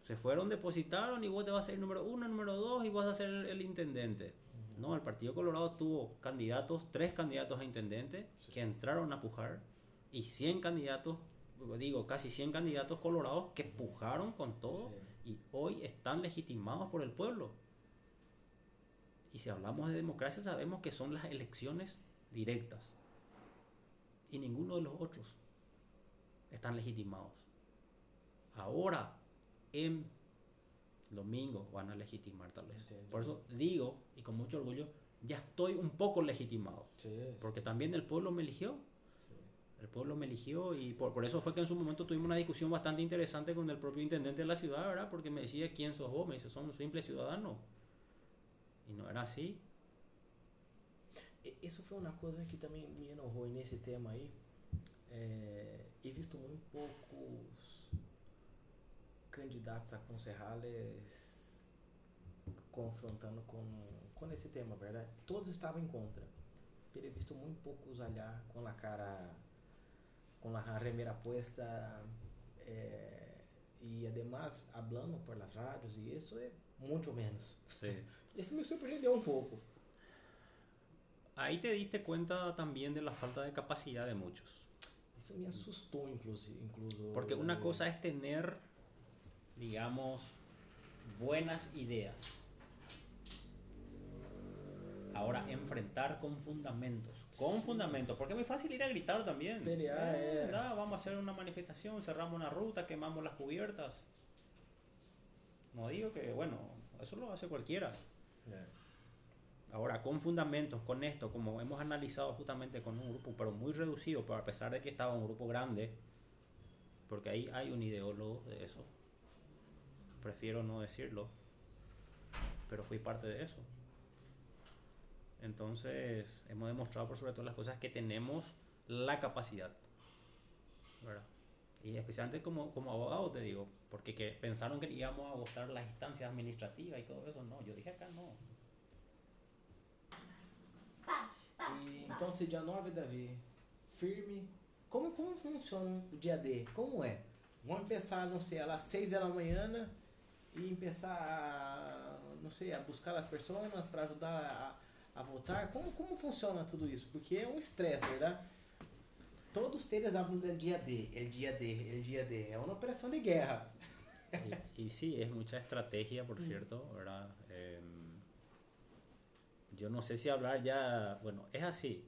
Se fueron, depositaron y vos te vas a ser número uno, número dos y vas a ser el, intendente. No, el Partido Colorado tuvo candidatos, tres candidatos a intendente que entraron a pujar y 100 candidatos, digo, casi 100 candidatos colorados que pujaron con todo y hoy están legitimados por el pueblo. Y si hablamos de democracia sabemos que son las elecciones directas. Y ninguno de los otros están legitimados. Ahora, en domingo, van a legitimar tal vez. Por eso digo, y con mucho orgullo, ya estoy un poco legitimado. Porque también el pueblo me eligió. El pueblo me eligió y por, por, eso fue que en su momento tuvimos una discusión bastante interesante con el propio intendente de la ciudad, ¿verdad? Porque me decía, ¿quién sos vos? Me dice, son un simple ciudadano. E não era assim. Isso foi uma coisa que também me enojou nesse tema aí. É, he visto muito poucos candidatos a concejales confrontando com, com esse tema, verdade? Todos estavam em contra. He visto muito poucos olhar com a cara, com a remera puesta eh, e además hablando por las radios e isso é muito menos. Sí. Isso me surpreendeu um pouco. Ahí te diste cuenta también de la falta de capacidad de muchos. Isso me assustou, inclusive. incluso Porque una cosa es tener, digamos, buenas ideas. Ahora, enfrentar con fundamentos. Con fundamentos. Porque es muy fácil ir a gritar también. Pelear, Eh, eh. da, vamos a hacer una manifestación, cerramos una ruta, quemamos las cubiertas. No digo que, bueno, eso lo hace cualquiera. Ahora, con fundamentos, con esto, como hemos analizado justamente con un grupo, pero muy reducido, pero a pesar de que estaba un grupo grande, porque ahí hay un ideólogo de eso, prefiero no decirlo, pero fui parte de eso. Entonces, hemos demostrado por sobre todas las cosas que tenemos la capacidad, ¿verdad? Y especialmente como, como abogado, te digo, porque que pensaron que íbamos a agotar las instancias administrativas y todo eso, no, yo dije acá no. E, então, dia 9, Davi, firme. Como, como funciona o dia D? Como é? Vamos começar, não sei, às 6 da manhã e começar, a, não sei, a buscar as pessoas para ajudar a, a votar. Como, como funciona tudo isso? Porque é um estresse, verdade? Todos eles hablam do dia D, el dia D, el dia D. É uma operação de guerra. Y, y sí, es mucha estrategia, por cierto, ¿verdad? Em, yo no sé si hablar ya, bueno, es así.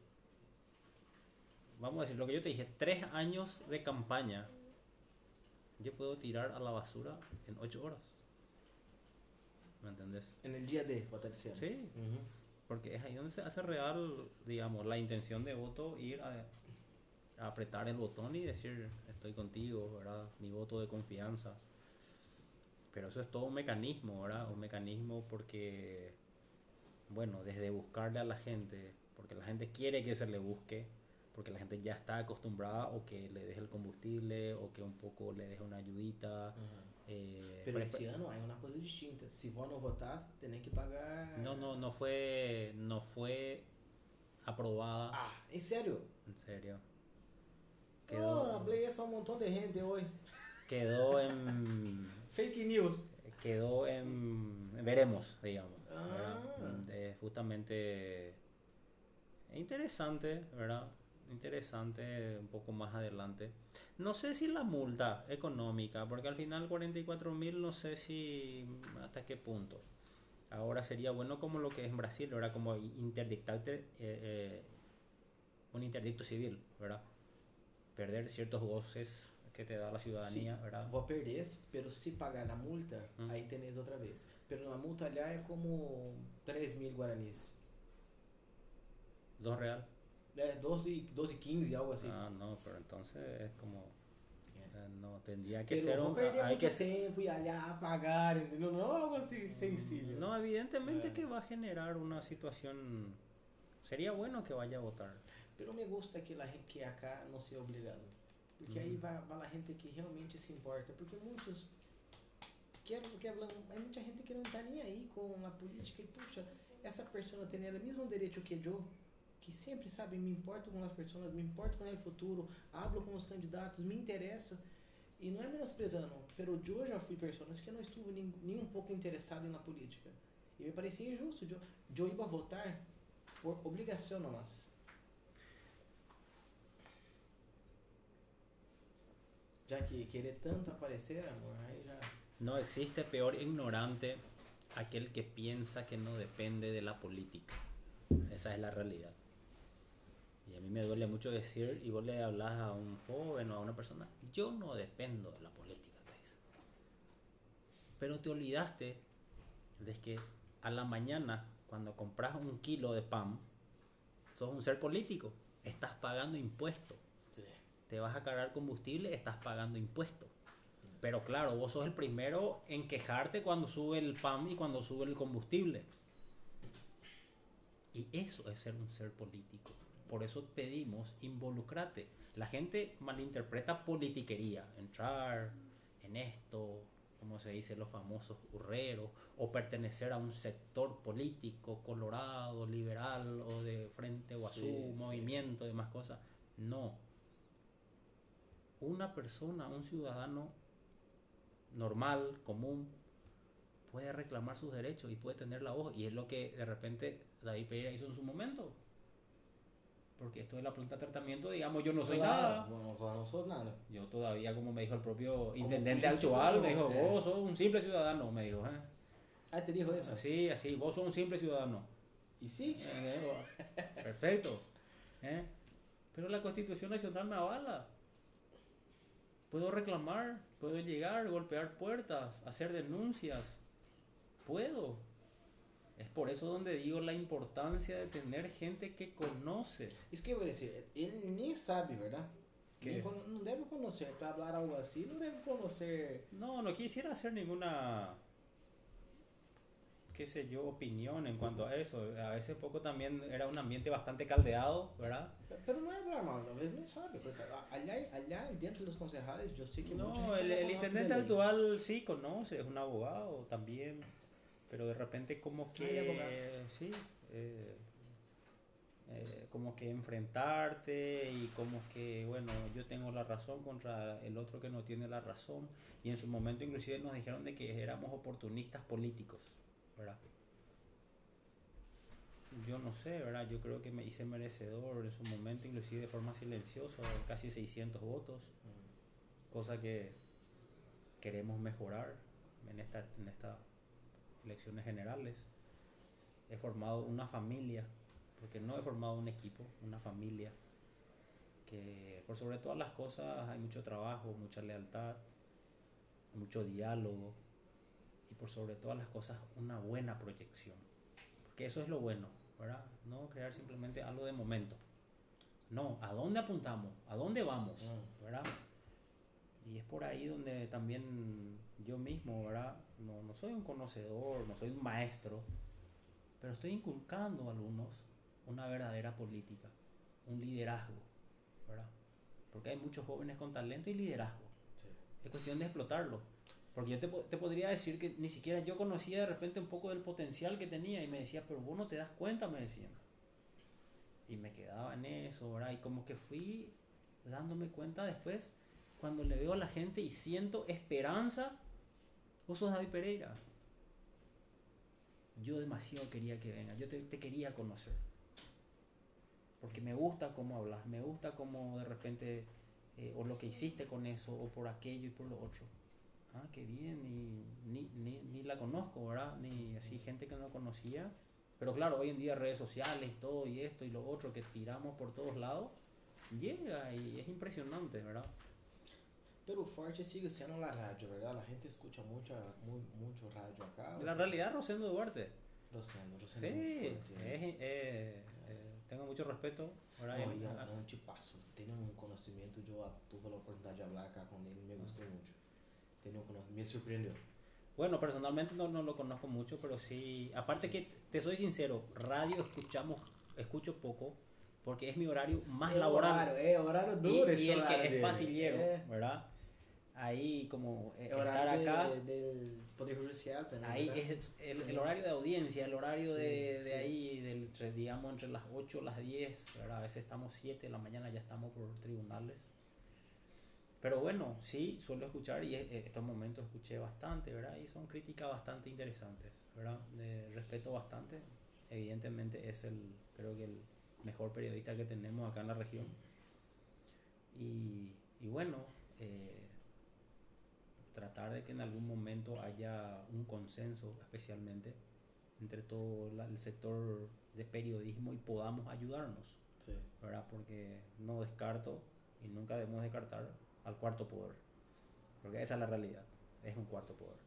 Vamos a decir, lo que yo te dije, tres años de campaña, yo puedo tirar a la basura en ocho horas. ¿Me entendés? En el dia D, ser. Sí, Uhum. Porque es ahí donde se hace real, digamos, la intención de voto, ir a, apretar el botón y decir, estoy contigo, ¿verdad? Mi voto de confianza. Pero eso es todo un mecanismo, ¿verdad? Un mecanismo porque, bueno, desde buscarle a la gente, porque la gente quiere que se le busque, porque la gente ya está acostumbrada o que le deje el combustible o que un poco le deje una ayudita. Eh, Pero pre- esse ano é uma coisa distinta. Se vão não votar, tem que pagar. No, no, no fue, no fue aprobada. Ah, em sério? En serio. Quedó, hablé eso a un montón de gente hoy. quedó en, Fake news. quedó en, veremos, digamos. Ah. Es justamente interesante, ¿verdad? Interesante un poco más adelante. No sé si la multa económica, porque al final 44 mil no sé si hasta qué punto. Ahora sería bueno como lo que es en Brasil, ¿verdad? Como interdictarte, eh, eh, un interdicto civil, ¿verdad? Perder ciertos goces que te da la ciudadanía, Sí, ¿verdad? Vou perder, pero se pagar na multa, Hum. aí tenéis outra vez. Pero na multa allá é como 3 mil guaranis. Dos real. É 12, 12, 15, algo assim. Ah, no, pero entonces es como... Eh, No, tendría que Pero ser un... Hay que tempo e allá pagar, entendeu? Não é algo assim sensível. No, evidentemente Eh. que va a generar una situación... Sería bueno que vaya a votar. Pero me gusta que, la, gente- que acá não seja obrigado. Porque aí Uhum. vai, vai a gente que realmente se importa. Porque muitos. Que, que hablam, hay muita gente que não está nem aí com a política. E, puxa, essa pessoa tem o mesmo direito que eu. Que sempre, sabe, me importo com as pessoas, me importo com o futuro, hablo com os candidatos, me interesso. E não é menosprezando, pero eu já fui pessoas que não estuve nem, nem um pouco interessado na política. E me parecia injusto. Eu, eu ia votar por obrigação nomás. Já que querer tanto aparecer, amor, aí já. No existe peor ignorante aquel que piensa que no depende de política. Esa es la realidad. Y a mí me duele mucho decir, y vos le hablas a un joven o a una persona, yo no dependo de la política, dice. Pero te olvidaste de que a la mañana, cuando compras un kilo de pan, sos un ser político, estás pagando impuestos. Te vas a cargar combustible, estás pagando impuestos. Pero claro, vos sos el primero en quejarte cuando sube el pan y cuando sube el combustible. Y eso es ser un ser político. Por eso pedimos involucrate. La gente malinterpreta politiquería, entrar en esto, como se dice, los famosos hurreros, o pertenecer a un sector político colorado, liberal, o de frente o a su movimiento, demás cosas. No. Una persona, un ciudadano normal, común, puede reclamar sus derechos y puede tener la voz. Y es lo que de repente David Pereira hizo en su momento. Porque esto de la pregunta de tratamiento, digamos, yo no soy nada. Bueno, no sos nada. Yo todavía, como me dijo el propio intendente actual, me dijo, vos sos un simple ciudadano, me dijo. ¿eh? Ah, te dijo eso. Sí, así, vos sos un simple ciudadano. Y sí. Perfecto. ¿eh? Pero la Constitución Nacional me avala. Puedo reclamar, puedo llegar, golpear puertas, hacer denuncias. Puedo. Es por eso donde digo la importancia de tener gente que conoce. Es que voy a decir, él ni sabe, ¿verdad? Que no debe conocer, para hablar algo así, no debe conocer. No, no quisiera hacer ninguna, qué sé yo, opinión en cuanto a eso. A veces poco también era un ambiente bastante caldeado, ¿verdad? Pero no es normal, a veces no sabe. Allá, allá dentro de los concejales yo sé que No, el, el intendente actual sí conoce, es un abogado también pero de repente como que, sí, eh, eh, como que enfrentarte y como que, bueno, yo tengo la razón contra el otro que no tiene la razón. Y en su momento inclusive nos dijeron de que éramos oportunistas políticos, ¿verdad? Yo no sé, ¿verdad? Yo creo que me hice merecedor en su momento, inclusive de forma silenciosa, casi 600 votos, mm. cosa que queremos mejorar en esta, en esta elecciones generales. He formado una familia, porque no he formado un equipo, una familia, que por sobre todas las cosas hay mucho trabajo, mucha lealtad, mucho diálogo y por sobre todas las cosas una buena proyección. Porque eso es lo bueno, ¿verdad? No crear simplemente algo de momento. No, ¿a dónde apuntamos? ¿A dónde vamos? Mm. ¿Verdad? Y es por ahí donde también yo mismo, ¿verdad? No, no soy un conocedor, no soy un maestro, pero estoy inculcando a alumnos una verdadera política, un liderazgo, ¿verdad? Porque hay muchos jóvenes con talento y liderazgo. Es cuestión de explotarlo. Porque yo te, te, podría decir que ni siquiera yo conocía de repente un poco del potencial que tenía y me decía, pero vos no te das cuenta, me decían. Y me quedaba en eso, ¿verdad? Y como que fui dándome cuenta después cuando le veo a la gente y siento esperanza Vos sos David Pereira. Yo demasiado quería que venga, yo te, quería conocer. Porque me gusta cómo hablas, me gusta cómo de repente, eh, o lo que hiciste con eso, o por aquello y por lo otro. Ah, qué bien, y ni, ni, ni la conozco, ¿verdad? Ni así gente que no conocía. Pero claro, hoy en día redes sociales y todo y esto y lo otro que tiramos por todos lados, llega y es impresionante, ¿verdad? Pero fuerte sigue siendo la radio, ¿verdad? La gente escucha mucha, muy, mucho radio acá. La realidad, Rosendo Duarte. Rosendo, Rosendo. Sí, es, eh, eh, tengo mucho respeto. ¿verdad? No, y es un chipazo. Tiene un conocimiento. Yo tuve la oportunidad de hablar acá con él. Me gustó mucho. Tiene un. Me sorprendió. Bueno, personalmente no, no lo conozco mucho, pero sí. Aparte que, te soy sincero, radio escuchamos, escucho poco porque es mi horario más laboral. Horario, eh, horario duro y, y el que es pasillero, eh. ¿verdad? Ahí como eh, estar acá. del Poder Judicial Ahí es el, horario de audiencia, el horario de, de ahí, del, digamos, entre las 8 y las 10, a veces estamos 7 de la mañana, ya estamos por tribunales. Pero bueno, sí, suelo escuchar y eh, estos momentos escuché bastante, ¿verdad? Y son críticas bastante interesantes, ¿verdad? respeto bastante. Evidentemente es el, creo que el mejor periodista que tenemos acá en la región. Y, y bueno, eh, tratar de que en algún momento haya un consenso especialmente entre todo el sector de periodismo y podamos ayudarnos, ¿verdad? Porque no descarto y nunca debemos descartar al cuarto poder, porque esa es la realidad, es un cuarto poder.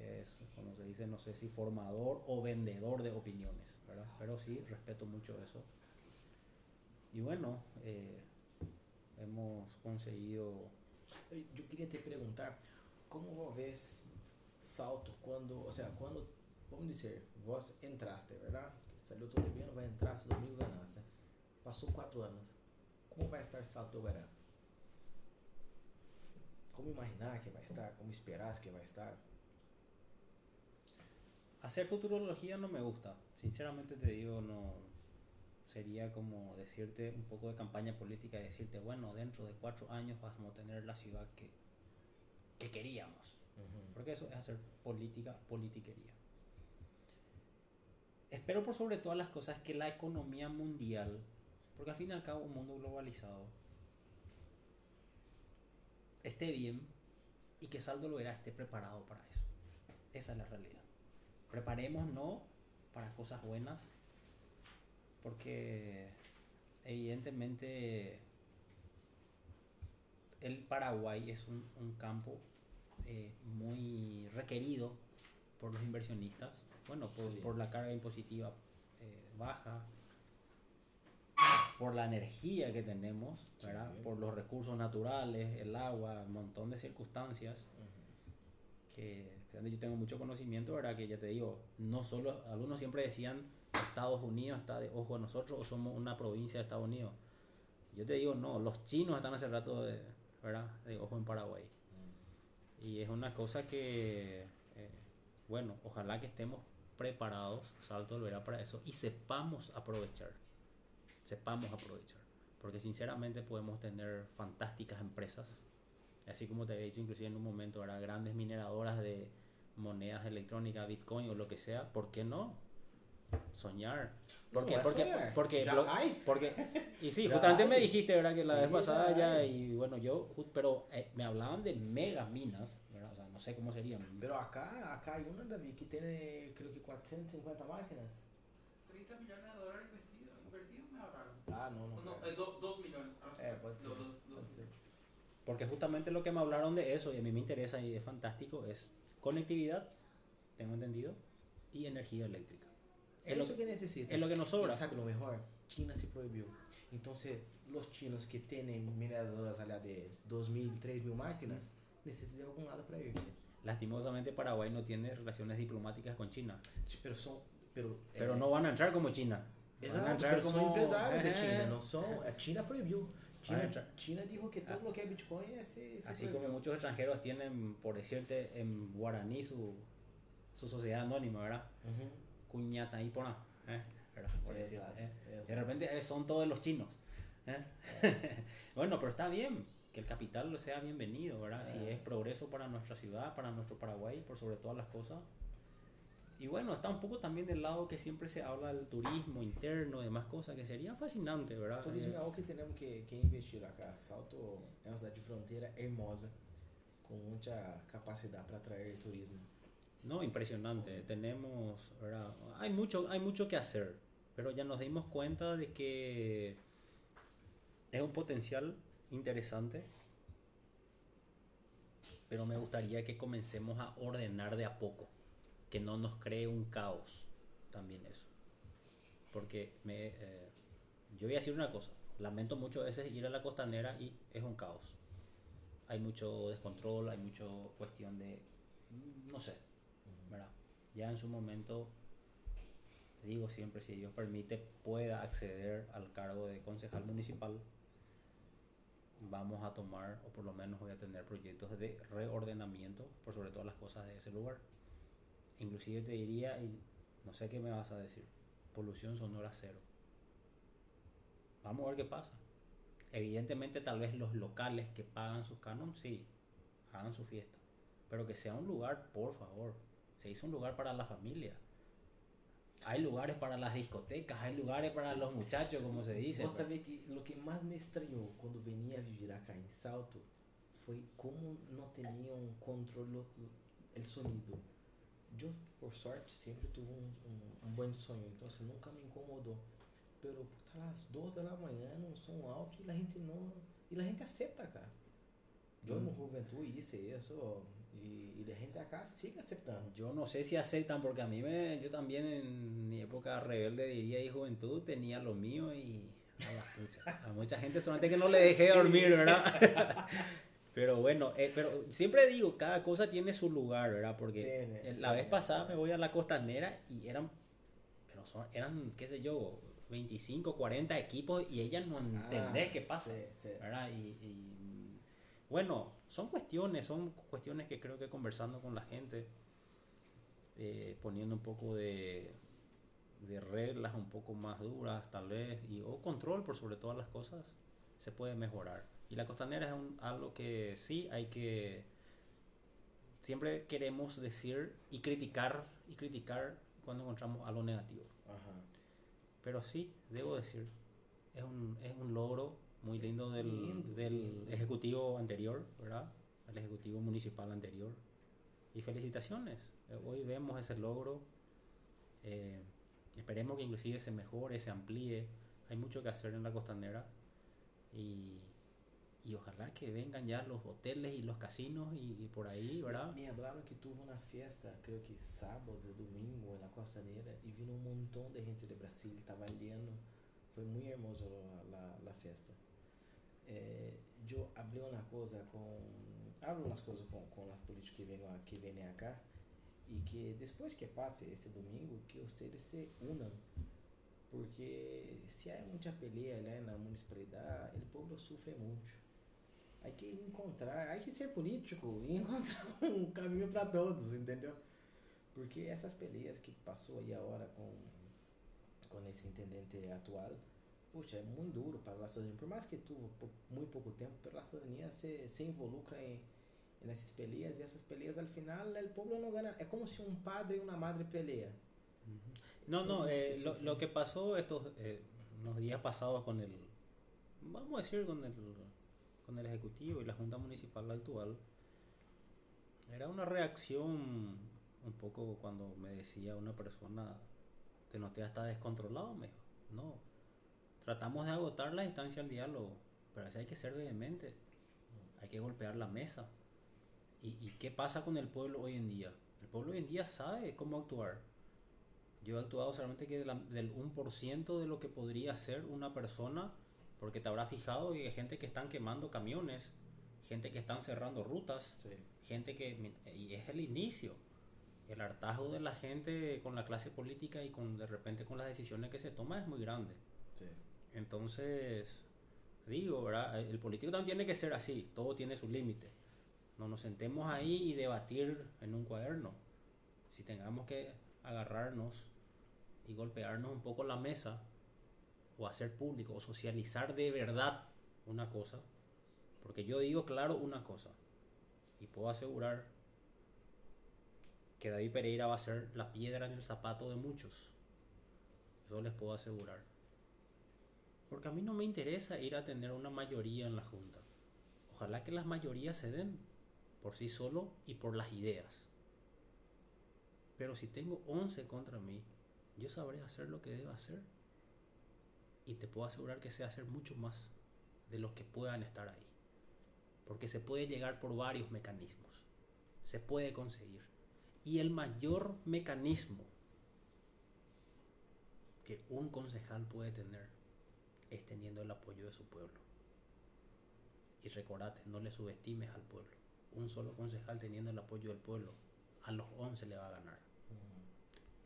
Es, como se dice, no sé si formador o vendedor de opiniones, ¿verdad? Pero sí, respeto mucho eso. Y bueno, eh, hemos conseguido... Yo quería te preguntar, como vos salto cuando, o sea, cuando, vamos decir, vos entraste, ¿verdad? Salió todo bien, vai entrar, esse domingo ganaste. Passou quatro anos. Como vai estar salto agora? como imaginar que va a estar, como esperas que va a estar. Hacer futurología no me gusta, sinceramente te digo, no sería como decirte un poco de campaña política y decirte, bueno, dentro de cuatro años vamos a tener la ciudad que, que queríamos. Porque eso es hacer política, politiquería. Espero por sobre todas las cosas que la economía mundial, porque al fin y al cabo un mundo globalizado, esté bien y que Saldo lo esté preparado para eso. Esa es la realidad. Preparémonos para cosas buenas, porque evidentemente el Paraguay es un, un campo eh, muy requerido por los inversionistas, bueno, por, Sí. por la carga impositiva eh, baja, por la energía que tenemos, ¿verdad? Sí. por los recursos naturales, el agua, un montón de circunstancias que yo tengo mucho conocimiento, ¿verdad? Que ya te digo, no solo, algunos siempre decían Estados Unidos está de ojo a nosotros o somos una provincia de Estados Unidos. Yo te digo, no, los chinos están hace rato de, ¿verdad? de ojo en Paraguay. Y es una cosa que, eh, bueno, ojalá que estemos preparados, Salto lo verá para eso, y sepamos aprovechar. Sepamos aprovechar. Porque sinceramente podemos tener fantásticas empresas, así como te había dicho inclusive en un momento, ¿verdad? grandes mineradoras de monedas electrónicas, Bitcoin o lo que sea, ¿por qué no? Soñar. ¿Por No, qué? Porque, soñar. porque, Ya lo- hay. porque, y sí, Ya justamente me dijiste, ¿verdad? Que la Sí, vez pasada ya y bueno, yo, pero eh, me hablaban de mega minas, ¿verdad? O sea, no sé cómo serían. Pero acá, acá hay una, David, que tiene creo que 450 máquinas. 30 millones de dólares investidos, invertidos me ahorraron. Ah, no, no. No, creo. eh, 2 millones. ahora sí. Eh, puede ser, Dos- dos- millones. Porque justamente lo que me hablaron de eso, y a mí me interesa y es fantástico, es conectividad, tengo entendido, y energía eléctrica. Es Es lo, que necesita. es lo que nos sobra. Y sabe lo mejor? China se prohibió. Entonces, los chinos que tienen mineradoras allá de 2.000, 3.000 máquinas, necesitan de algún lado para irse. Lastimosamente Paraguay no tiene relaciones diplomáticas con China, Sí, pero son... Pero, pero eh, no van a entrar como China. Van a entrar pero son empresarios de. China, no son... A China prohibió. China. China dijo que todo lo que es Bitcoin es... se Así como muchos extranjeros tienen, por decirte, en guaraní su, su sociedad anónima, ¿verdad? Ujú. Cuñata y pona, ¿eh? ¿eh? De repente eh, son todos los chinos. ¿eh? bueno, pero está bien que el capital sea bienvenido, ¿verdad? Si Ah. es progreso para nuestra ciudad, para nuestro Paraguay, por sobre todas las cosas. Y bueno, está un poco también del lado que siempre se habla del turismo interno y demás cosas, que sería fascinante, ¿verdad? Turismo Eh, é algo que temos que, que investir acá. Salto é uma cidade de fronteira hermosa, com muita capacidade para atrair turismo. No, impresionante. Tenemos. Hay mucho, hay mucho que hacer, pero ya nos dimos cuenta de que es un potencial interesante, pero me gustaría que comencemos a ordenar de a poco, que no nos cree un caos también eso. Porque me, eh, yo voy a decir una cosa, lamento muchas veces ir a la costanera y es un caos. Hay mucho descontrol, hay mucho cuestión de, no sé. Ya en su momento, digo siempre, si Dios permite, pueda acceder al cargo de concejal municipal, vamos a tomar, o por lo menos voy a tener proyectos de reordenamiento por sobre todas las cosas de ese lugar. Inclusive te diría, y no sé qué me vas a decir, polución sonora cero. Vamos a ver qué pasa. Evidentemente tal vez los locales que pagan sus cánones, sí, hagan su fiesta. Pero que sea un lugar, por favor. Se hizo un lugar para la familia. Hay lugares para las discotecas, hay lugares para los muchachos, como se dice. Pero- sabe que o que mais me estranhou quando venia a viver acá em Salto foi como não tinham controle o sonido. Eu, por sorte, sempre tive um, um, um bom sonho, então assim, nunca me incomodou. Pero lá às 12 da manhã, num som alto, e a gente não. E a gente aceita acá. Eu Hum. no juventude hice isso, e, e a gente acá sigue aceitando. Yo no sé si aceptan, porque a mí me, yo también en mi época rebelde diría y juventud tenía lo mío y a, la pucha, a mucha gente solamente que no le dejé dormir, ¿verdad? pero bueno, eh, pero siempre digo, cada cosa tiene su lugar, ¿verdad? Porque Tiene, eh, la vez tiene. pasada me voy a la costanera y eran, pero son, eran, qué sé yo, 25, 40 equipos y ellas no entendés Ah, qué pasa. sí, sí. ¿verdad? Y, y bueno, son cuestiones, son cuestiones que creo que conversando con la gente, eh, poniendo un poco de, de reglas un poco más duras tal vez, y, o control por sobre todas las cosas, se puede mejorar. Y la costanera es un, algo que sí hay que... Siempre queremos decir y criticar y criticar cuando encontramos algo negativo. Ajá. Pero sí, debo decir, es un, es un logro muy lindo del, Lindo, del ejecutivo anterior, ¿verdad? El ejecutivo municipal anterior. Y felicitaciones. Eh, Hoy vemos ese logro. Eh, esperemos que inclusive se mejore, se amplíe. Hay mucho que hacer en la costanera. Y, y ojalá que vengan ya los hoteles y los casinos y, y por ahí, ¿verdad? Me hablaron que tuvo una fiesta, creo que sábado, domingo, en la costanera, y vino un montón de gente de Brasil, estaba lleno. Fue muy hermoso la, la fiesta. Eh, yo hablé una cosa con. Hablo unas cosas con, con los políticos que, a- que vienen acá, y que después que pase este domingo, que ustedes se unan. Porque si hay mucha pelea lá en la municipalidad, el pueblo sufre mucho. Hay que encontrar, hay que ser político e encontrar um caminho para todos, entendeu? Porque essas peleas que passou aí agora com, com esse intendente atual, puxa, é muito duro para a cidadania. Por mais que tuvo pou- muito pouco tempo, pero a cidadania se, se involucra em, nessas peleas e essas peleas, al final, o povo não ganha. É como se um padre e uma madre pelea. No, no, eh, que lo, lo que pasó estos eh, unos días pasados con el, vamos a decir, con el, con el Ejecutivo y la Junta Municipal actual, era una reacción un poco cuando me decía una persona, te noté hasta descontrolado, me dijo, no, tratamos de agotar la instancia al diálogo, pero así hay que ser vehemente, hay que golpear la mesa. ¿Y, ¿Y qué pasa con el pueblo hoy en día? El pueblo hoy en día sabe cómo actuar. Yo he actuado solamente que de la- del 1% de lo que podría ser una persona, porque te habrás fijado que hay gente que están quemando camiones, gente que están cerrando rutas, Sí. gente que... Y es el inicio. El hartazgo de la gente con la clase política y con de repente con las decisiones que se toman es muy grande. Sí. Entonces, digo, ¿verdad? El político también tiene que ser así, todo tiene su límite. No nos sentemos ahí y debatir en un cuaderno. Si tengamos que agarrarnos y golpearnos un poco la mesa, o hacer público, o socializar de verdad una cosa, porque yo digo claro una cosa, y puedo asegurar que David Pereira va a ser la piedra en el zapato de muchos. Eso les puedo asegurar. Porque a mí no me interesa ir a tener una mayoría en la Junta. Ojalá que las mayorías se den por sí solo y por las ideas. Pero si tengo 11 contra mí, yo sabré hacer lo que debo hacer. Y te puedo asegurar que sé hacer mucho más de los que puedan estar ahí. Porque se puede llegar por varios mecanismos. Se puede conseguir. Y el mayor mecanismo que un concejal puede tener es teniendo el apoyo de su pueblo. Y recordate, no le subestimes al pueblo. Un solo concejal teniendo el apoyo del pueblo, a los 11 le va a ganar.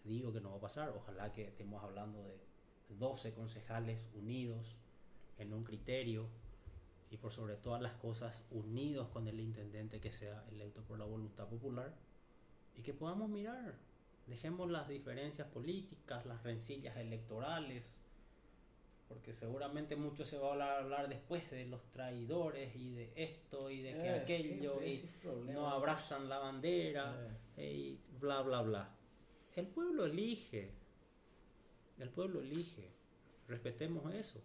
Digo que no va a pasar, ojalá que estemos hablando de 12 concejales unidos en un criterio y por sobre todas las cosas unidos con el intendente que sea electo por la voluntad popular y que podamos mirar, dejemos las diferencias políticas, las rencillas electorales, porque seguramente mucho se va a hablar, hablar después de los traidores y de esto y de que É, aquello y no abrazan la bandera É. y bla bla bla. El pueblo elige, el pueblo elige, respetemos eso,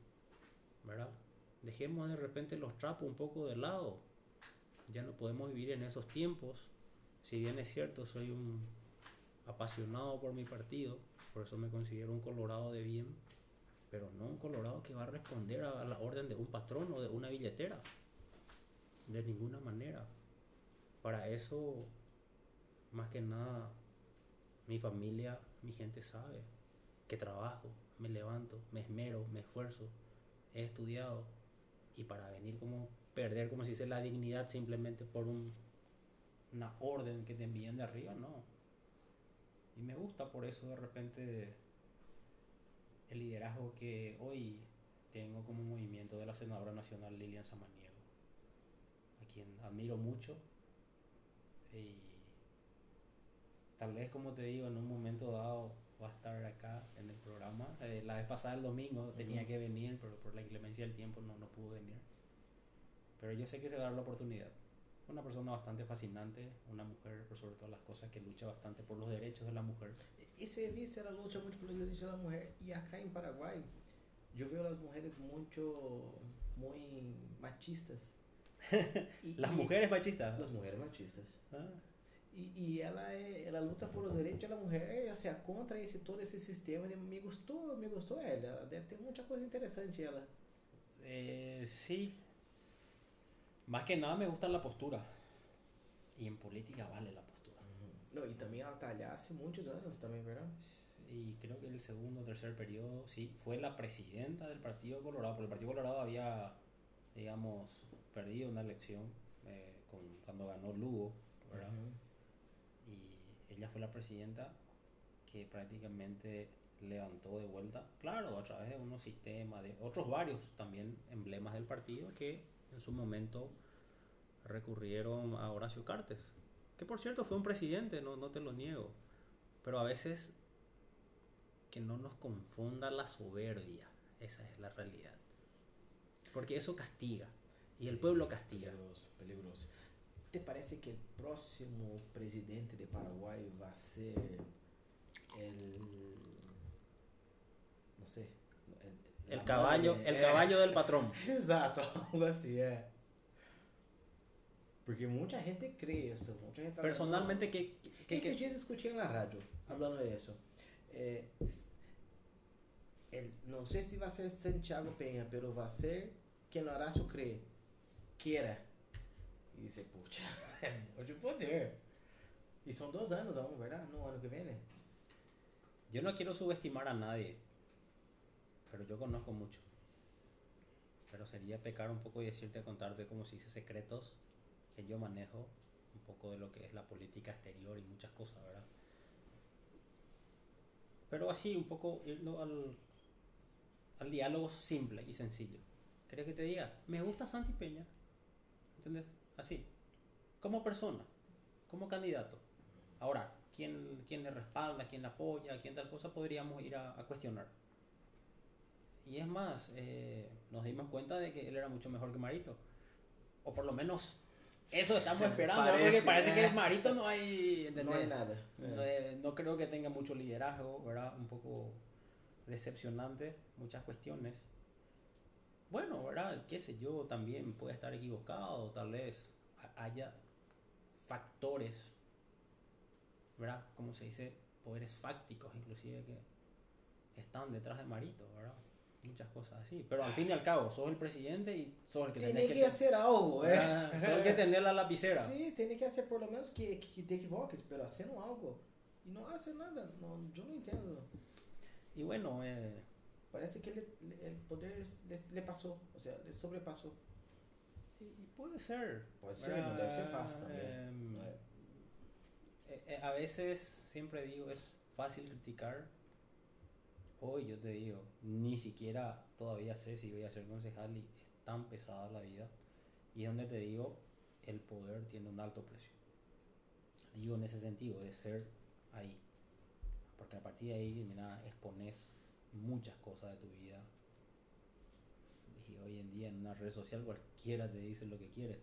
¿verdad? Dejemos de repente los trapos un poco de lado, ya no podemos vivir en esos tiempos, si bien es cierto, soy un apasionado por mi partido, por eso me considero un colorado de bien, pero no un colorado que va a responder a la orden de un patrón o de una billetera, de ninguna manera. Para eso, más que nada, mi familia, mi gente sabe que trabajo, me levanto, me esmero, me esfuerzo, he estudiado y para venir como perder, como si dice, la dignidad simplemente por un, una orden que te envíen de arriba, no. Y me gusta por eso de repente el liderazgo que hoy tengo como movimiento de la senadora nacional Lilian Samaniego. Aquí quien admiro mucho. Y tal vez, como te digo, en un momento dado va a estar acá en el programa. Eh, la vez pasada, el domingo, tenía que venir, pero por la inclemencia del tiempo no, no pudo venir. Pero yo sé que se va a dar la oportunidad. Una persona bastante fascinante, una mujer, por sobre todas las cosas, que lucha bastante por los derechos de la mujer. Y se viste la lucha mucho por los derechos de la mujer. Y acá en Paraguay, yo veo a las mujeres mucho, muy machistas. Y- Las mujeres machistas. Las mujeres machistas. Ah, Y, y ela, ela luta por los derechos da mulher, ou seja, contra esse, todo esse sistema. E Me gostou, me gostou. Ela deve ter muita coisa interessante ela. eh, sí. Más que nada me gusta la postura. Y en política vale la postura. E também ela tá allá há muitos anos também, verdade? Y creo que el segundo o tercer periodo, sí, fue la presidenta del Partido Colorado, porque el Partido Colorado había, digamos, perdido una elección eh, con, cuando ganó Lugo, ¿verdad? Y ella fue la presidenta que prácticamente levantó de vuelta, claro, a través de unos sistemas, de otros varios también emblemas del partido que en su momento recurrieron a Horacio Cartes, que por cierto fue un presidente, no, no te lo niego, pero a veces que no nos confunda la soberbia, esa es la realidad, porque eso castiga y el Sí, pueblo castiga. Peligroso, peligroso. ¿Te parece que el próximo presidente de Paraguay va a ser el. No sé. El, El la caballo, madre, el eh. caballo del patrón. Exato, algo así, é. Porque mucha gente cree eso. Mucha gente Personalmente, ¿qué, qué- Esses qué- dias escuché en la radio hablando de eso. Eh, el- no sé si va a ser Santiago Peña, pero va a ser quien Horacio cree. Quiera. Y dice, pucha, é muito poder. E são dois anos aún, ¿verdad? No ano que viene. Yo no quiero subestimar a nadie, pero yo conozco mucho. Pero sería pecar un poco y decirte, contarte como si dice secretos que yo manejo, un poco de lo que es la política exterior y muchas cosas, ¿verdad? Pero así, un poco irnos al, al diálogo simple y sencillo. ¿Querés que te diga? Me gusta Santi Peña. ¿Entendés? Así. Como persona, como candidato. Ahora, ¿quién, quién le respalda, quién le apoya, quién tal cosa, podríamos ir a, a cuestionar. Y es más, eh, nos dimos cuenta de que él era mucho mejor que Marito. O por lo menos eso estamos esperando, ¿no? porque Parece, parece que eh. Marito no hay... No hay nada. No, no creo que tenga mucho liderazgo, ¿verdad? Un poco decepcionante, muchas cuestiones. Bueno, ¿verdad? Qué sé yo, también puede estar equivocado, tal vez ha- haya factores, ¿verdad? Como se dice, poderes fácticos inclusive que están detrás de Marito, ¿verdad? Muchas cosas así. Pero al fin y al cabo, sos el presidente y sos el que Tiene tenés que, que, hacer algo, ¿eh? ¿verdad? sos el que tener la lapicera. Sí, tiene que hacer por lo menos que, que te equivoques, pero haciendo algo. Y no hace nada. No, yo no entiendo. Y bueno, eh, Parece que le- le- el poder le, le pasó, o sea, le sobrepasó. y- y puede ser. Puede ser, no debe ser fácil también. Em, Eh, eh, a veces siempre digo es fácil criticar. Hoy yo te digo, ni siquiera todavía sé si voy a ser concejal y es tan pesada la vida. Y es donde te digo, el poder tiene un alto precio. Digo en ese sentido, de ser ahí. Porque a partir de ahí, mira, expones muchas cosas de tu vida. Hoy en día en una red social cualquiera te dice lo que quiere.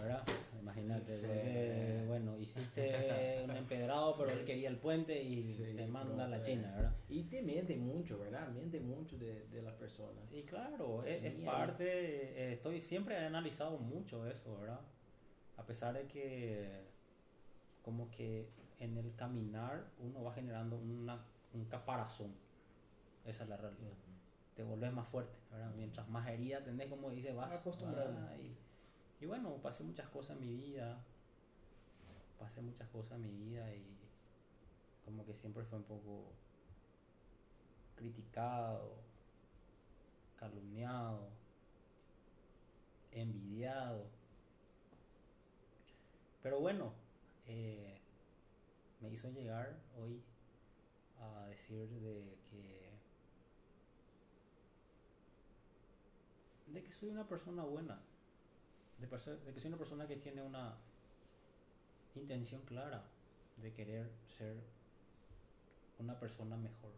¿Verdad? Imagínate, Sí, bueno, hiciste un empedrado, pero él quería el puente y Sí, te manda a la eh. China, ¿verdad? Y te miente mucho, ¿verdad? Miente mucho de, de la persona. Y claro, es, es parte, eh, estoy siempre he analizado mucho eso, ¿verdad? A pesar de que como que en el caminar uno va generando una, un caparazón. Esa es la realidad. Te volvés más fuerte, ¿verdad? Mientras más herida tenés, como dice, vas. Acostumbrando. vas y, y bueno, pasé muchas cosas en mi vida. Pasé muchas cosas en mi vida y como que siempre fue un poco criticado, calumniado, envidiado. Pero bueno, eh, me hizo llegar hoy a decir de que de que soy una persona buena, de, que soy una persona que tiene una intención clara de querer ser una persona mejor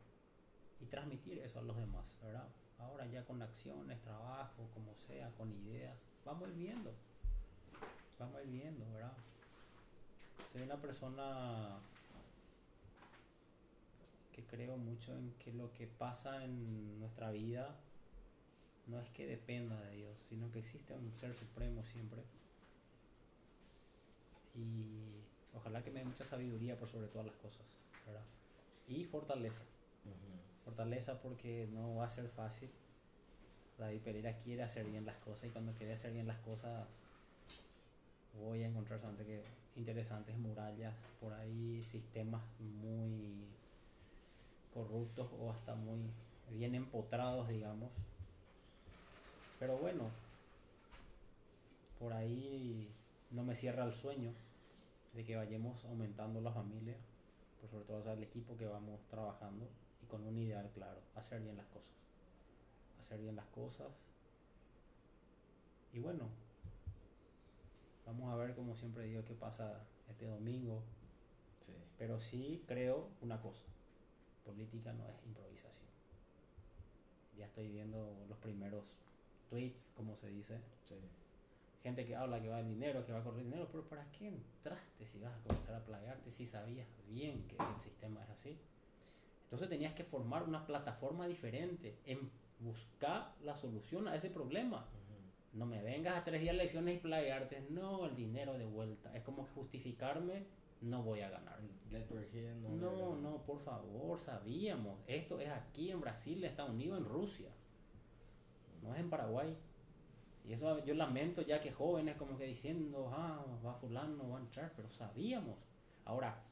y transmitir eso a los demás, ¿verdad? Ahora ya con acciones, trabajo, como sea, con ideas, vamos ir viendo, vamos ir viendo, ¿verdad? Soy una persona que creo mucho en que lo que pasa en nuestra vida no es que dependa de Dios, sino que existe un ser supremo siempre. Y ojalá que me dé mucha sabiduría por sobre todas las cosas, ¿verdad? Y fortaleza. Fortaleza porque no va a ser fácil. David Pereira quiere hacer bien las cosas y cuando quiere hacer bien las cosas voy a encontrar que interesantes murallas por ahí, sistemas muy corruptos o hasta muy bien empotrados, digamos. Pero bueno, por ahí no me cierra el sueño de que vayamos aumentando la familia, por sobre todo o sea, el equipo que vamos trabajando y con un ideal claro, hacer bien las cosas. Hacer bien las cosas. Y bueno, vamos a ver como siempre digo qué pasa este domingo, Sí. pero sí creo una cosa, política no es improvisación. Ya estoy viendo los primeros tweets, como se dice, Sí. gente que habla que va el dinero, que va a correr dinero, pero ¿para qué entraste si vas a comenzar a plagarte si sabías bien que el sistema es así? Entonces tenías que formar una plataforma diferente en buscar la solución a ese problema. No me vengas a tres días de elecciones y playarte, no, el dinero de vuelta. Es como que justificarme, no voy a ganar. Here, no, No, no, por favor, sabíamos. Esto es aquí en Brasil, Estados Unidos, en Rusia. No es en Paraguay. Y eso yo lamento ya que jóvenes como que diciendo, ah, va fulano, va a entrar, pero sabíamos. Ahora,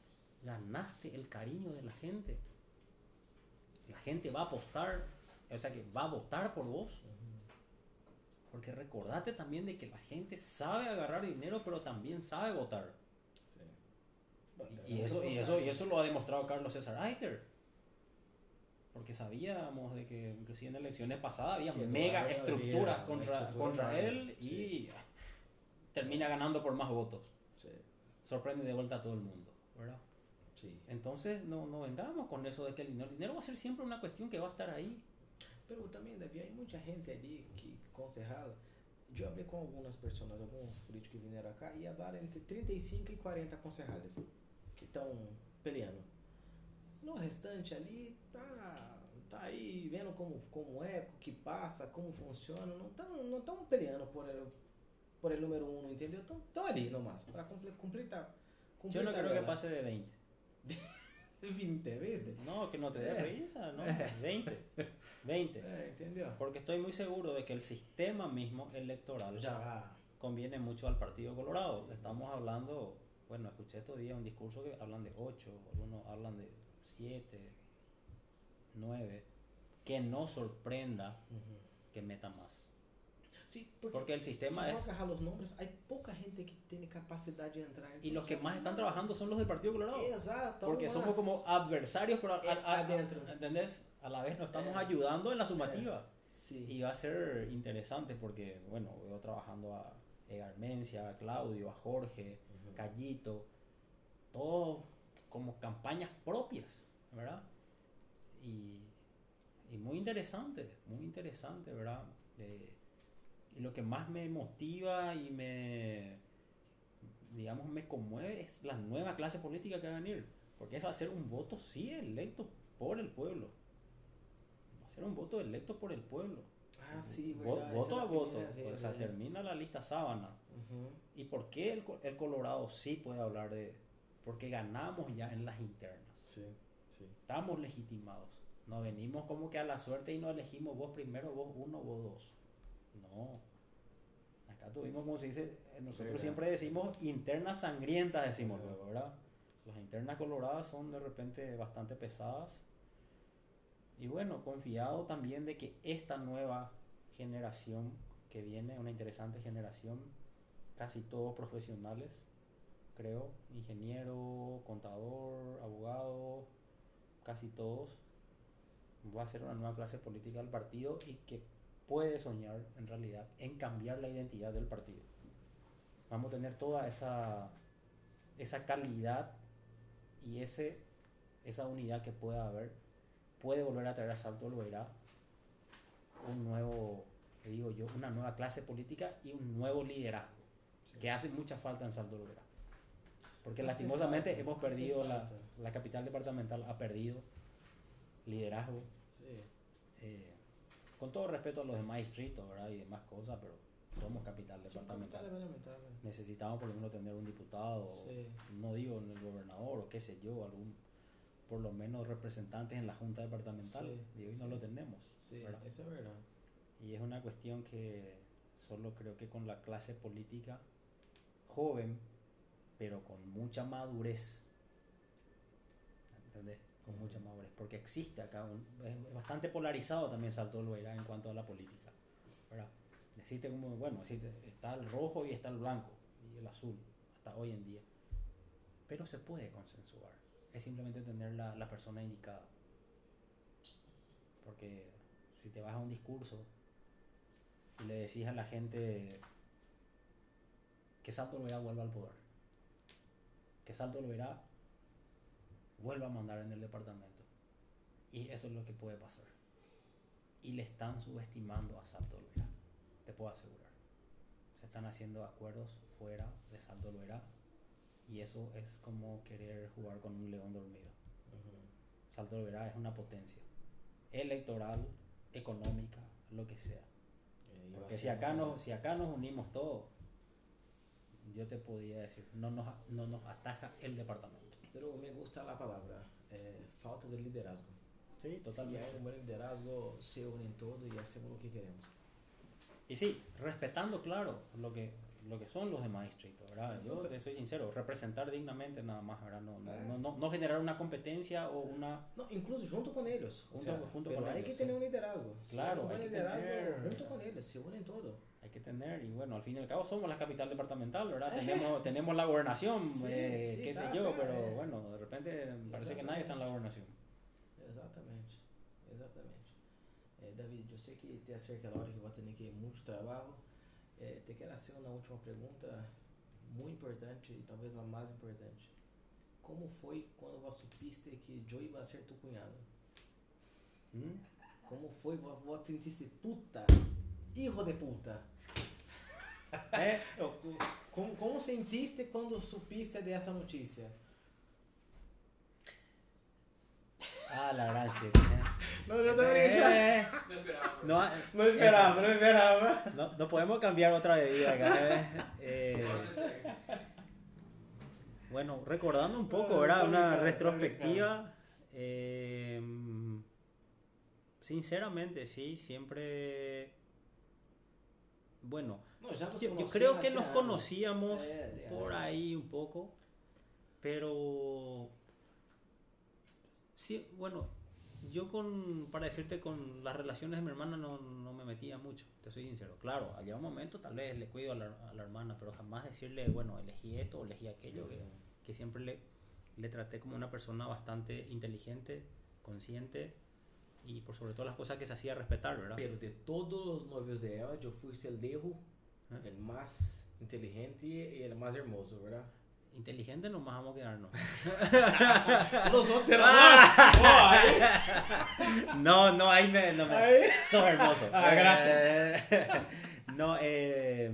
ganaste el cariño de la gente. La gente va a apostar, o sea que va a votar por vos. Porque recordate también de que la gente sabe agarrar dinero, pero también sabe votar. Sí. Y eso, y, eso, y eso lo ha demostrado Carlos César Aiter. Porque sabíamos de que inclusive en elecciones pasadas había mega estructuras había contra, estructuras contra más, él y sí. termina ganando por más votos. Sí. Sorprende de vuelta a todo el mundo, ¿verdad? Entonces no, no vengamos con eso de que el dinero, el dinero va a ser siempre una cuestión que va a estar ahí. Pero también, Davi, hay mucha gente ali que, concejal, eu hablé com algumas pessoas, alguns políticos que vieram cá, e hablaram entre 35 e 40 concejales que estão peleando. No restante ali, tá, tá aí vendo como, como é, o que passa, como funciona, não estão não tão peleando por el, por el número uno, entendeu? Estão ali nomás, para cumplir, cumplir, ta- Yo no creo que pase de 20. 20, ¿viste? No, que no te dé Eh. risa, no, 20. 20. É, entendeu? Porque estoy muy seguro de que el sistema mismo electoral va. conviene mucho al Partido Colorado. Estamos hablando, bueno, escuché estos días un discurso que hablan de 8, algunos hablan de 7, 9. Que no sorprenda que meta más. Sí, Porque el sistema si es- agarrar los nombres, hay poca gente que tiene capacidad de entrar. Y los que más están trabajando son los del Partido Colorado. Exacto. Porque somos como adversarios, pero a- a- a- Adentro. ¿entendés? A la vez nos estamos Eh. ayudando en la sumativa. Sí. Y va a ser interesante porque, bueno, veo trabajando a Edgar Mencia, a Claudio, a Jorge, Ujú. Callito, todo como campañas propias, ¿verdad? Y, y muy interesante, muy interesante, ¿verdad? Eh, y lo que más me motiva y me, digamos, me conmueve es la nueva clase política que va a venir. Porque eso va a ser un voto, sí, electo por el pueblo. Va a ser un voto electo por el pueblo. Ah, sí, Vo- verdad, voto a voto. vez, O sea, eh. termina la lista sábana. ¿Y por qué el Colorado sí puede hablar de.? Porque ganamos ya en las internas. Sí, sí. Estamos legitimados. No venimos como que a la suerte y no elegimos vos primero, vos uno, vos dos. No. Acá tuvimos, como se dice, nosotros siempre decimos internas sangrientas, decimos Verdad. luego, ¿verdad? Las internas coloradas son de repente bastante pesadas. Y bueno, confiado también de que esta nueva generación que viene, una interesante generación, casi todos profesionales, creo, ingeniero, contador, abogado, casi todos, va a ser una nueva clase política del partido y que puede soñar en realidad en cambiar la identidad del partido. vamos a tener toda esa, esa calidad y ese, esa unidad que pueda haber, puede volver a traer a Salto Loberá un nuevo, digo yo, una nueva clase política y un nuevo liderazgo, que hace mucha falta en Salto Loberá. Porque lastimosamente hemos perdido, la, capital departamental ha perdido liderazgo, Sí. eh, con todo respeto a los demás distritos ¿verdad? y demás cosas, pero somos capital departamental. Necesitamos por lo menos tener un diputado, Sí. no digo el gobernador o qué sé yo, algún por lo menos representantes en la junta departamental. Sí, y hoy no sí. lo tenemos. Sí, ¿verdad? eso es verdad. Y es una cuestión que solo creo que con la clase política joven, pero con mucha madurez, ¿entendés? Con mucha madurez, porque existe acá, un- es bastante polarizado también Salto Loera en cuanto a la política, ¿verdad? Existe como, bueno, existe- está el rojo y está el blanco y el azul, hasta hoy en día. Pero se puede consensuar, es simplemente tener la, la persona indicada. Porque si te vas a un discurso y le decís a la gente que Salto Loera vuelva al poder, que Salto Loera vuelva a mandar en el departamento. Y eso es lo que puede pasar. Y le están subestimando a Salto Loera, te puedo asegurar. Se están haciendo acuerdos fuera de Salto Loera y eso es como querer jugar con un león dormido. Ujú. Salto Loera es una potencia electoral, económica, lo que sea. Eh, Porque si acá, nos, si acá nos unimos todos, yo te podría decir, no nos, no nos ataja el departamento. Pero me gusta la palabra, eh, falta de liderazgo. Sí, Si hay totalmente. un buen liderazgo, se unen todos y hacemos lo que queremos. Y sí, respetando, claro, lo que, lo que son los demás distritos, ¿verdad? Yo te soy sincero, representar dignamente nada más, ¿verdad? No, no, Eh. no, no, no generar una competencia o una... No, incluso junto con ellos. O sea, junto pero con hay ellos, que sí. tener un liderazgo. Si Claro, hay un hay buen que liderazgo tener- junto con ellos, se unen todos. Hay que tener, y bueno, al fin y al cabo somos la capital departamental, ¿verdad? Tenemos, tenemos la gobernación, Sí, eh, sí, qué sé yo, pero eh. bueno, de repente parece que nadie está en la gobernación. Exatamente, exatamente. Eh, David, eu sei que te acerca a hora que vai ter que ir muito trabalho. Eh, te quero fazer uma última pergunta muito importante e talvez a mais importante. Como foi quando você supiste que Joey vai ser tu cunhado? ¿Mm? Como foi você sentisse puta, hijo de puta? ¿Eh? Como, como sentiste quando supiste dessa notícia? Ah, la gran shit. ¿eh? Não, Eh, No esperaba. no, eh, Não esperava, não esperava. no, no podemos cambiar otra bebida acá. ¿eh? Eh, bueno, recordando un poco, ¿verdad? Una retrospectiva. eh, sinceramente, sí, siempre. Bueno, yo, creo que nos conocíamos por ahí un poco, pero sí, bueno, yo con, para decirte, con las relaciones de mi hermana no, no me metía mucho, te soy sincero. Claro, había un momento tal vez le cuido a la, a la hermana, pero jamás decirle, bueno, elegí esto o elegí aquello, que, que siempre le, le traté como una persona bastante inteligente, consciente y por sobre todo las cosas que se hacía respetar, ¿verdad? Pero de todos os novios de ela, eu fui el lejos, ¿Eh? el más inteligente y el más hermoso, ¿verdad? Inteligente nomás vamos a quedarnos. Los otros eran No, no, ahí me, no me. Ahí. Sos hermoso. Ah, gracias. no, eh,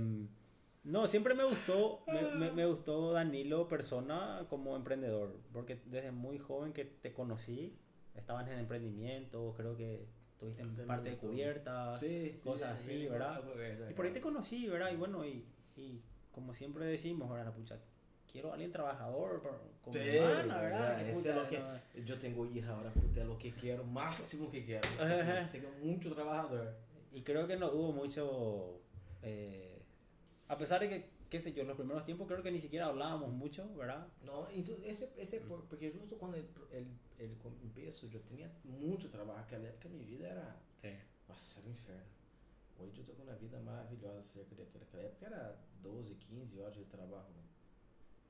no, siempre me gustó, me, me- me gustó Danilo persona como emprendedor, porque desde muy joven que te conocí, estabas en emprendimiento, creo que tuviste en parte de cubiertas, Sí, cosas sí, así, sí, ¿verdad? Y por ahí te conocí, ¿verdad? Y bueno, y, y como siempre decimos, ¿verdad? Pucha, quiero a alguien trabajador como Sí, mi hermana, ¿verdad? Que ese pucha, es lo que- no- Eu tenho hija ahora, puta, é o que quero, o máximo que quero. Ajá. Seja muito trabajador. Y creo que no hubo mucho. eh, a pesar de que, qué sé yo, los primeros tiempos creo que ni siquiera hablábamos mucho, ¿verdad? Então, esse, esse é por, porque justo quando ele, ele, ele começou, eu tinha muito trabalho. Naquela época, minha vida era. Sí. Nossa, era um inferno. Hoje eu tô com uma vida maravilhosa cerca daquela época era 12, 15 horas de trabalho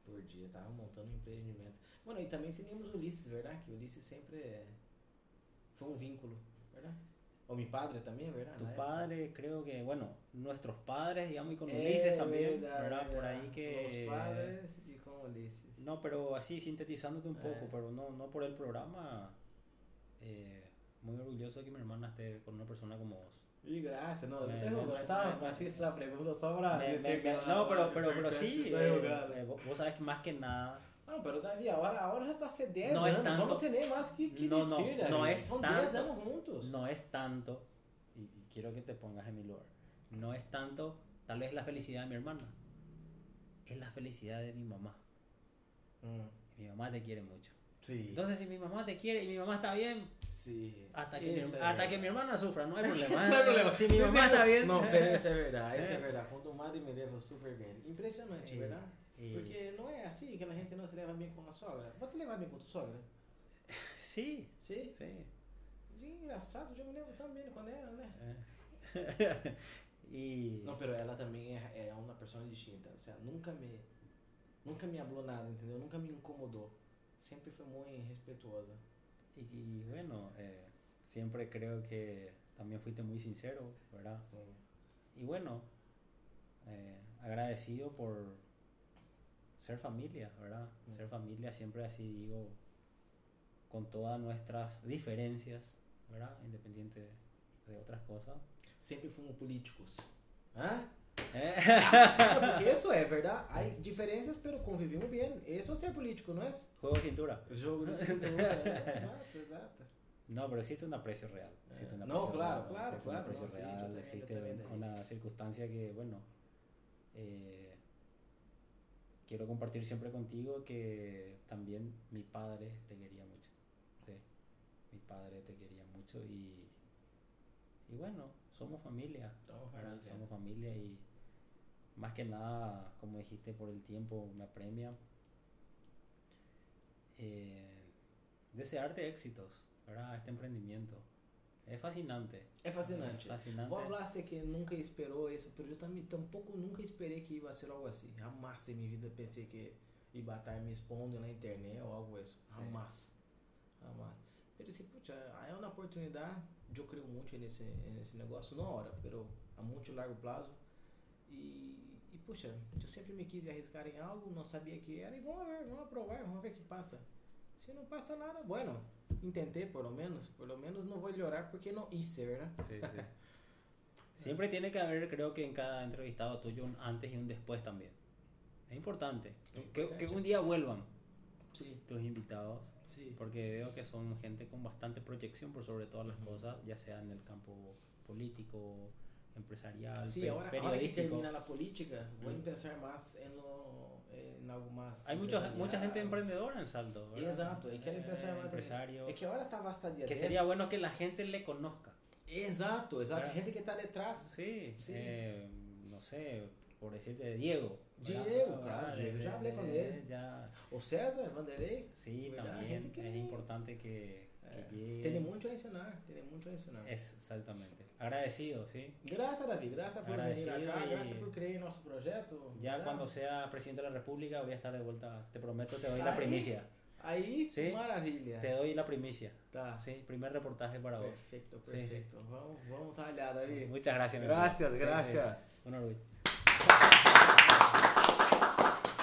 por dia. Tava montando um empreendimento. Bueno, e também tínhamos Ulisses, verdade? Que Ulisses sempre é- foi um vínculo, verdade? O mi padre también, ¿verdad? Tu padre, creo que, bueno, nuestros padres, digamos, y con. Ulises también, verdad, ¿verdad? Por verdad. ahí que... Los padres y con Ulises. No, pero así sintetizándote un poco, Eh. pero no, no por el programa. eh, muy orgulloso de que mi hermana esté con una persona como vos. Y gracias, no, no Me- te me- estaba me- así es la pregunta sobra. No, pero, pero, pero sí, eh, eh, vos, sabes que más que nada, No, pero Davi, ahora, ahora está hace 10 No es anos, tanto. vamos tener más que, que No, no, decir, Davi. no es Son tanto. 10 anos juntos. no es tanto, y, y quiero que te pongas en mi lugar, no es tanto tal vez la felicidad de mi hermana, es la felicidad de mi mamá. Mm, Mi mamá te quiere mucho. Sí, Entonces, si mi mamá te quiere y mi mamá está bien, sí. hasta que, mi, es hasta verdad. que mi hermana sufra, no hay problema. No hay problema. Si mi mamá está bien. Não, pero isso é verdade, isso é É. verdade. Quando o madre me leva super bem. Impressionante, E- verdade? e- Porque não é assim que a gente não se leva bem com a sogra. Vou te levar bem com tua sogra? Sí, Sim? sí. Sim, engraçado, eu me lembro tão bem quando era, né? Eh. y Não, pero ela também é, é uma pessoa distinta. O sea, nunca me nunca me hablou nada, entendeu? Nunca me incomodou. Sempre foi muito respetuosa. Y, y bueno, eh, siempre creo que también fuiste muy sincero, ¿verdad? Y bueno, eh, agradecido por ser familia, ¿verdad? Mm. Ser familia siempre así digo, con todas nuestras diferencias, ¿verdad? Independiente de, otras cosas. Sempre fomos políticos. Hã? É, porque isso é verdade. Há diferenças, pero convivimos bem. Isso é ser político, não é? Juego de cintura. O jogo de cintura. é. Exato, exato. No, pero existe un aprecio real. Existe Eh, aprecio no, claro, real, claro, existe un claro, aprecio no, sí, yo real, también, existe una circunstancia que, bueno, eh, quiero compartir siempre contigo que también mi padre te quería mucho. Sí, mi padre te quería mucho y, y bueno, somos familia. Somos familia. Somos familia y más que nada, como dijiste, por el tiempo me apremia. Eh, desearte éxitos, ¿verdad? a Este emprendimiento. Es fascinante. É fascinante. Fascinante. Vou hablaste que nunca esperou isso, pero eu também tampouco nunca esperei que ia ser algo assim. Jamais em minha vida pensei que ia estar me expondo na internet ou algo assim. Jamais. Jamais. Pero se, puxa, é uma oportunidade, eu creio muito nesse, nesse negócio, não hora, pero a muito largo prazo. E, e puxa, eu sempre me quis arriscar em algo, não sabia que era, e vamos ver, vamos aprovar, vamos ver o que passa. Se não passa nada, bueno, intentei por lo menos, por lo menos não vou melhorar porque não hice, ¿verdad? Sí, sí. Siempre tiene que haber, creo que en cada entrevistado tuyo, un antes y un después también. Es importante. Que, que un día vuelvan Sí, tus invitados, sí. porque veo que son gente con bastante proyección por sobre todas las Ujú. cosas, ya sea en el campo político, empresarial, Sí, ahora, ahora que periodístico. termina la política, voy a Mm. pensar más en, lo, en algo más. Hay mucha empresarial. gente emprendedora en Salto. ¿verdad? Exato, y quieren pensar Eh, más empresario. Es que ahora está bastante Que sería bueno que la gente le conozca. Exato, exato. ¿verdad? Gente que está detrás. Sí, Sí. eh, no sé, por decirte Diego. ¿verdad? Diego, claro, De- Diego, ya hablé con él. ya- O César, Vanderlei. sí, también que- es importante que, que Eh. Tiene mucho a ensinar, tiene mucho a. Es, exactamente. Agradecido, sí. Gracias, David, gracias por venir Agradecido acá, y- gracias por creer en nuestro proyecto. Ya ¿verdad? cuando sea presidente de la República voy a estar de vuelta. Te prometo, te doy la Ahí. primicia. Aí, Sí. maravilha. Te doy la primicia. Tá. Sí, primer reportaje para vos. Perfeito, Sí, perfeito. Vamos, vamos talhar, David. Muchas gracias. Gracias, gracias. Un orgullo.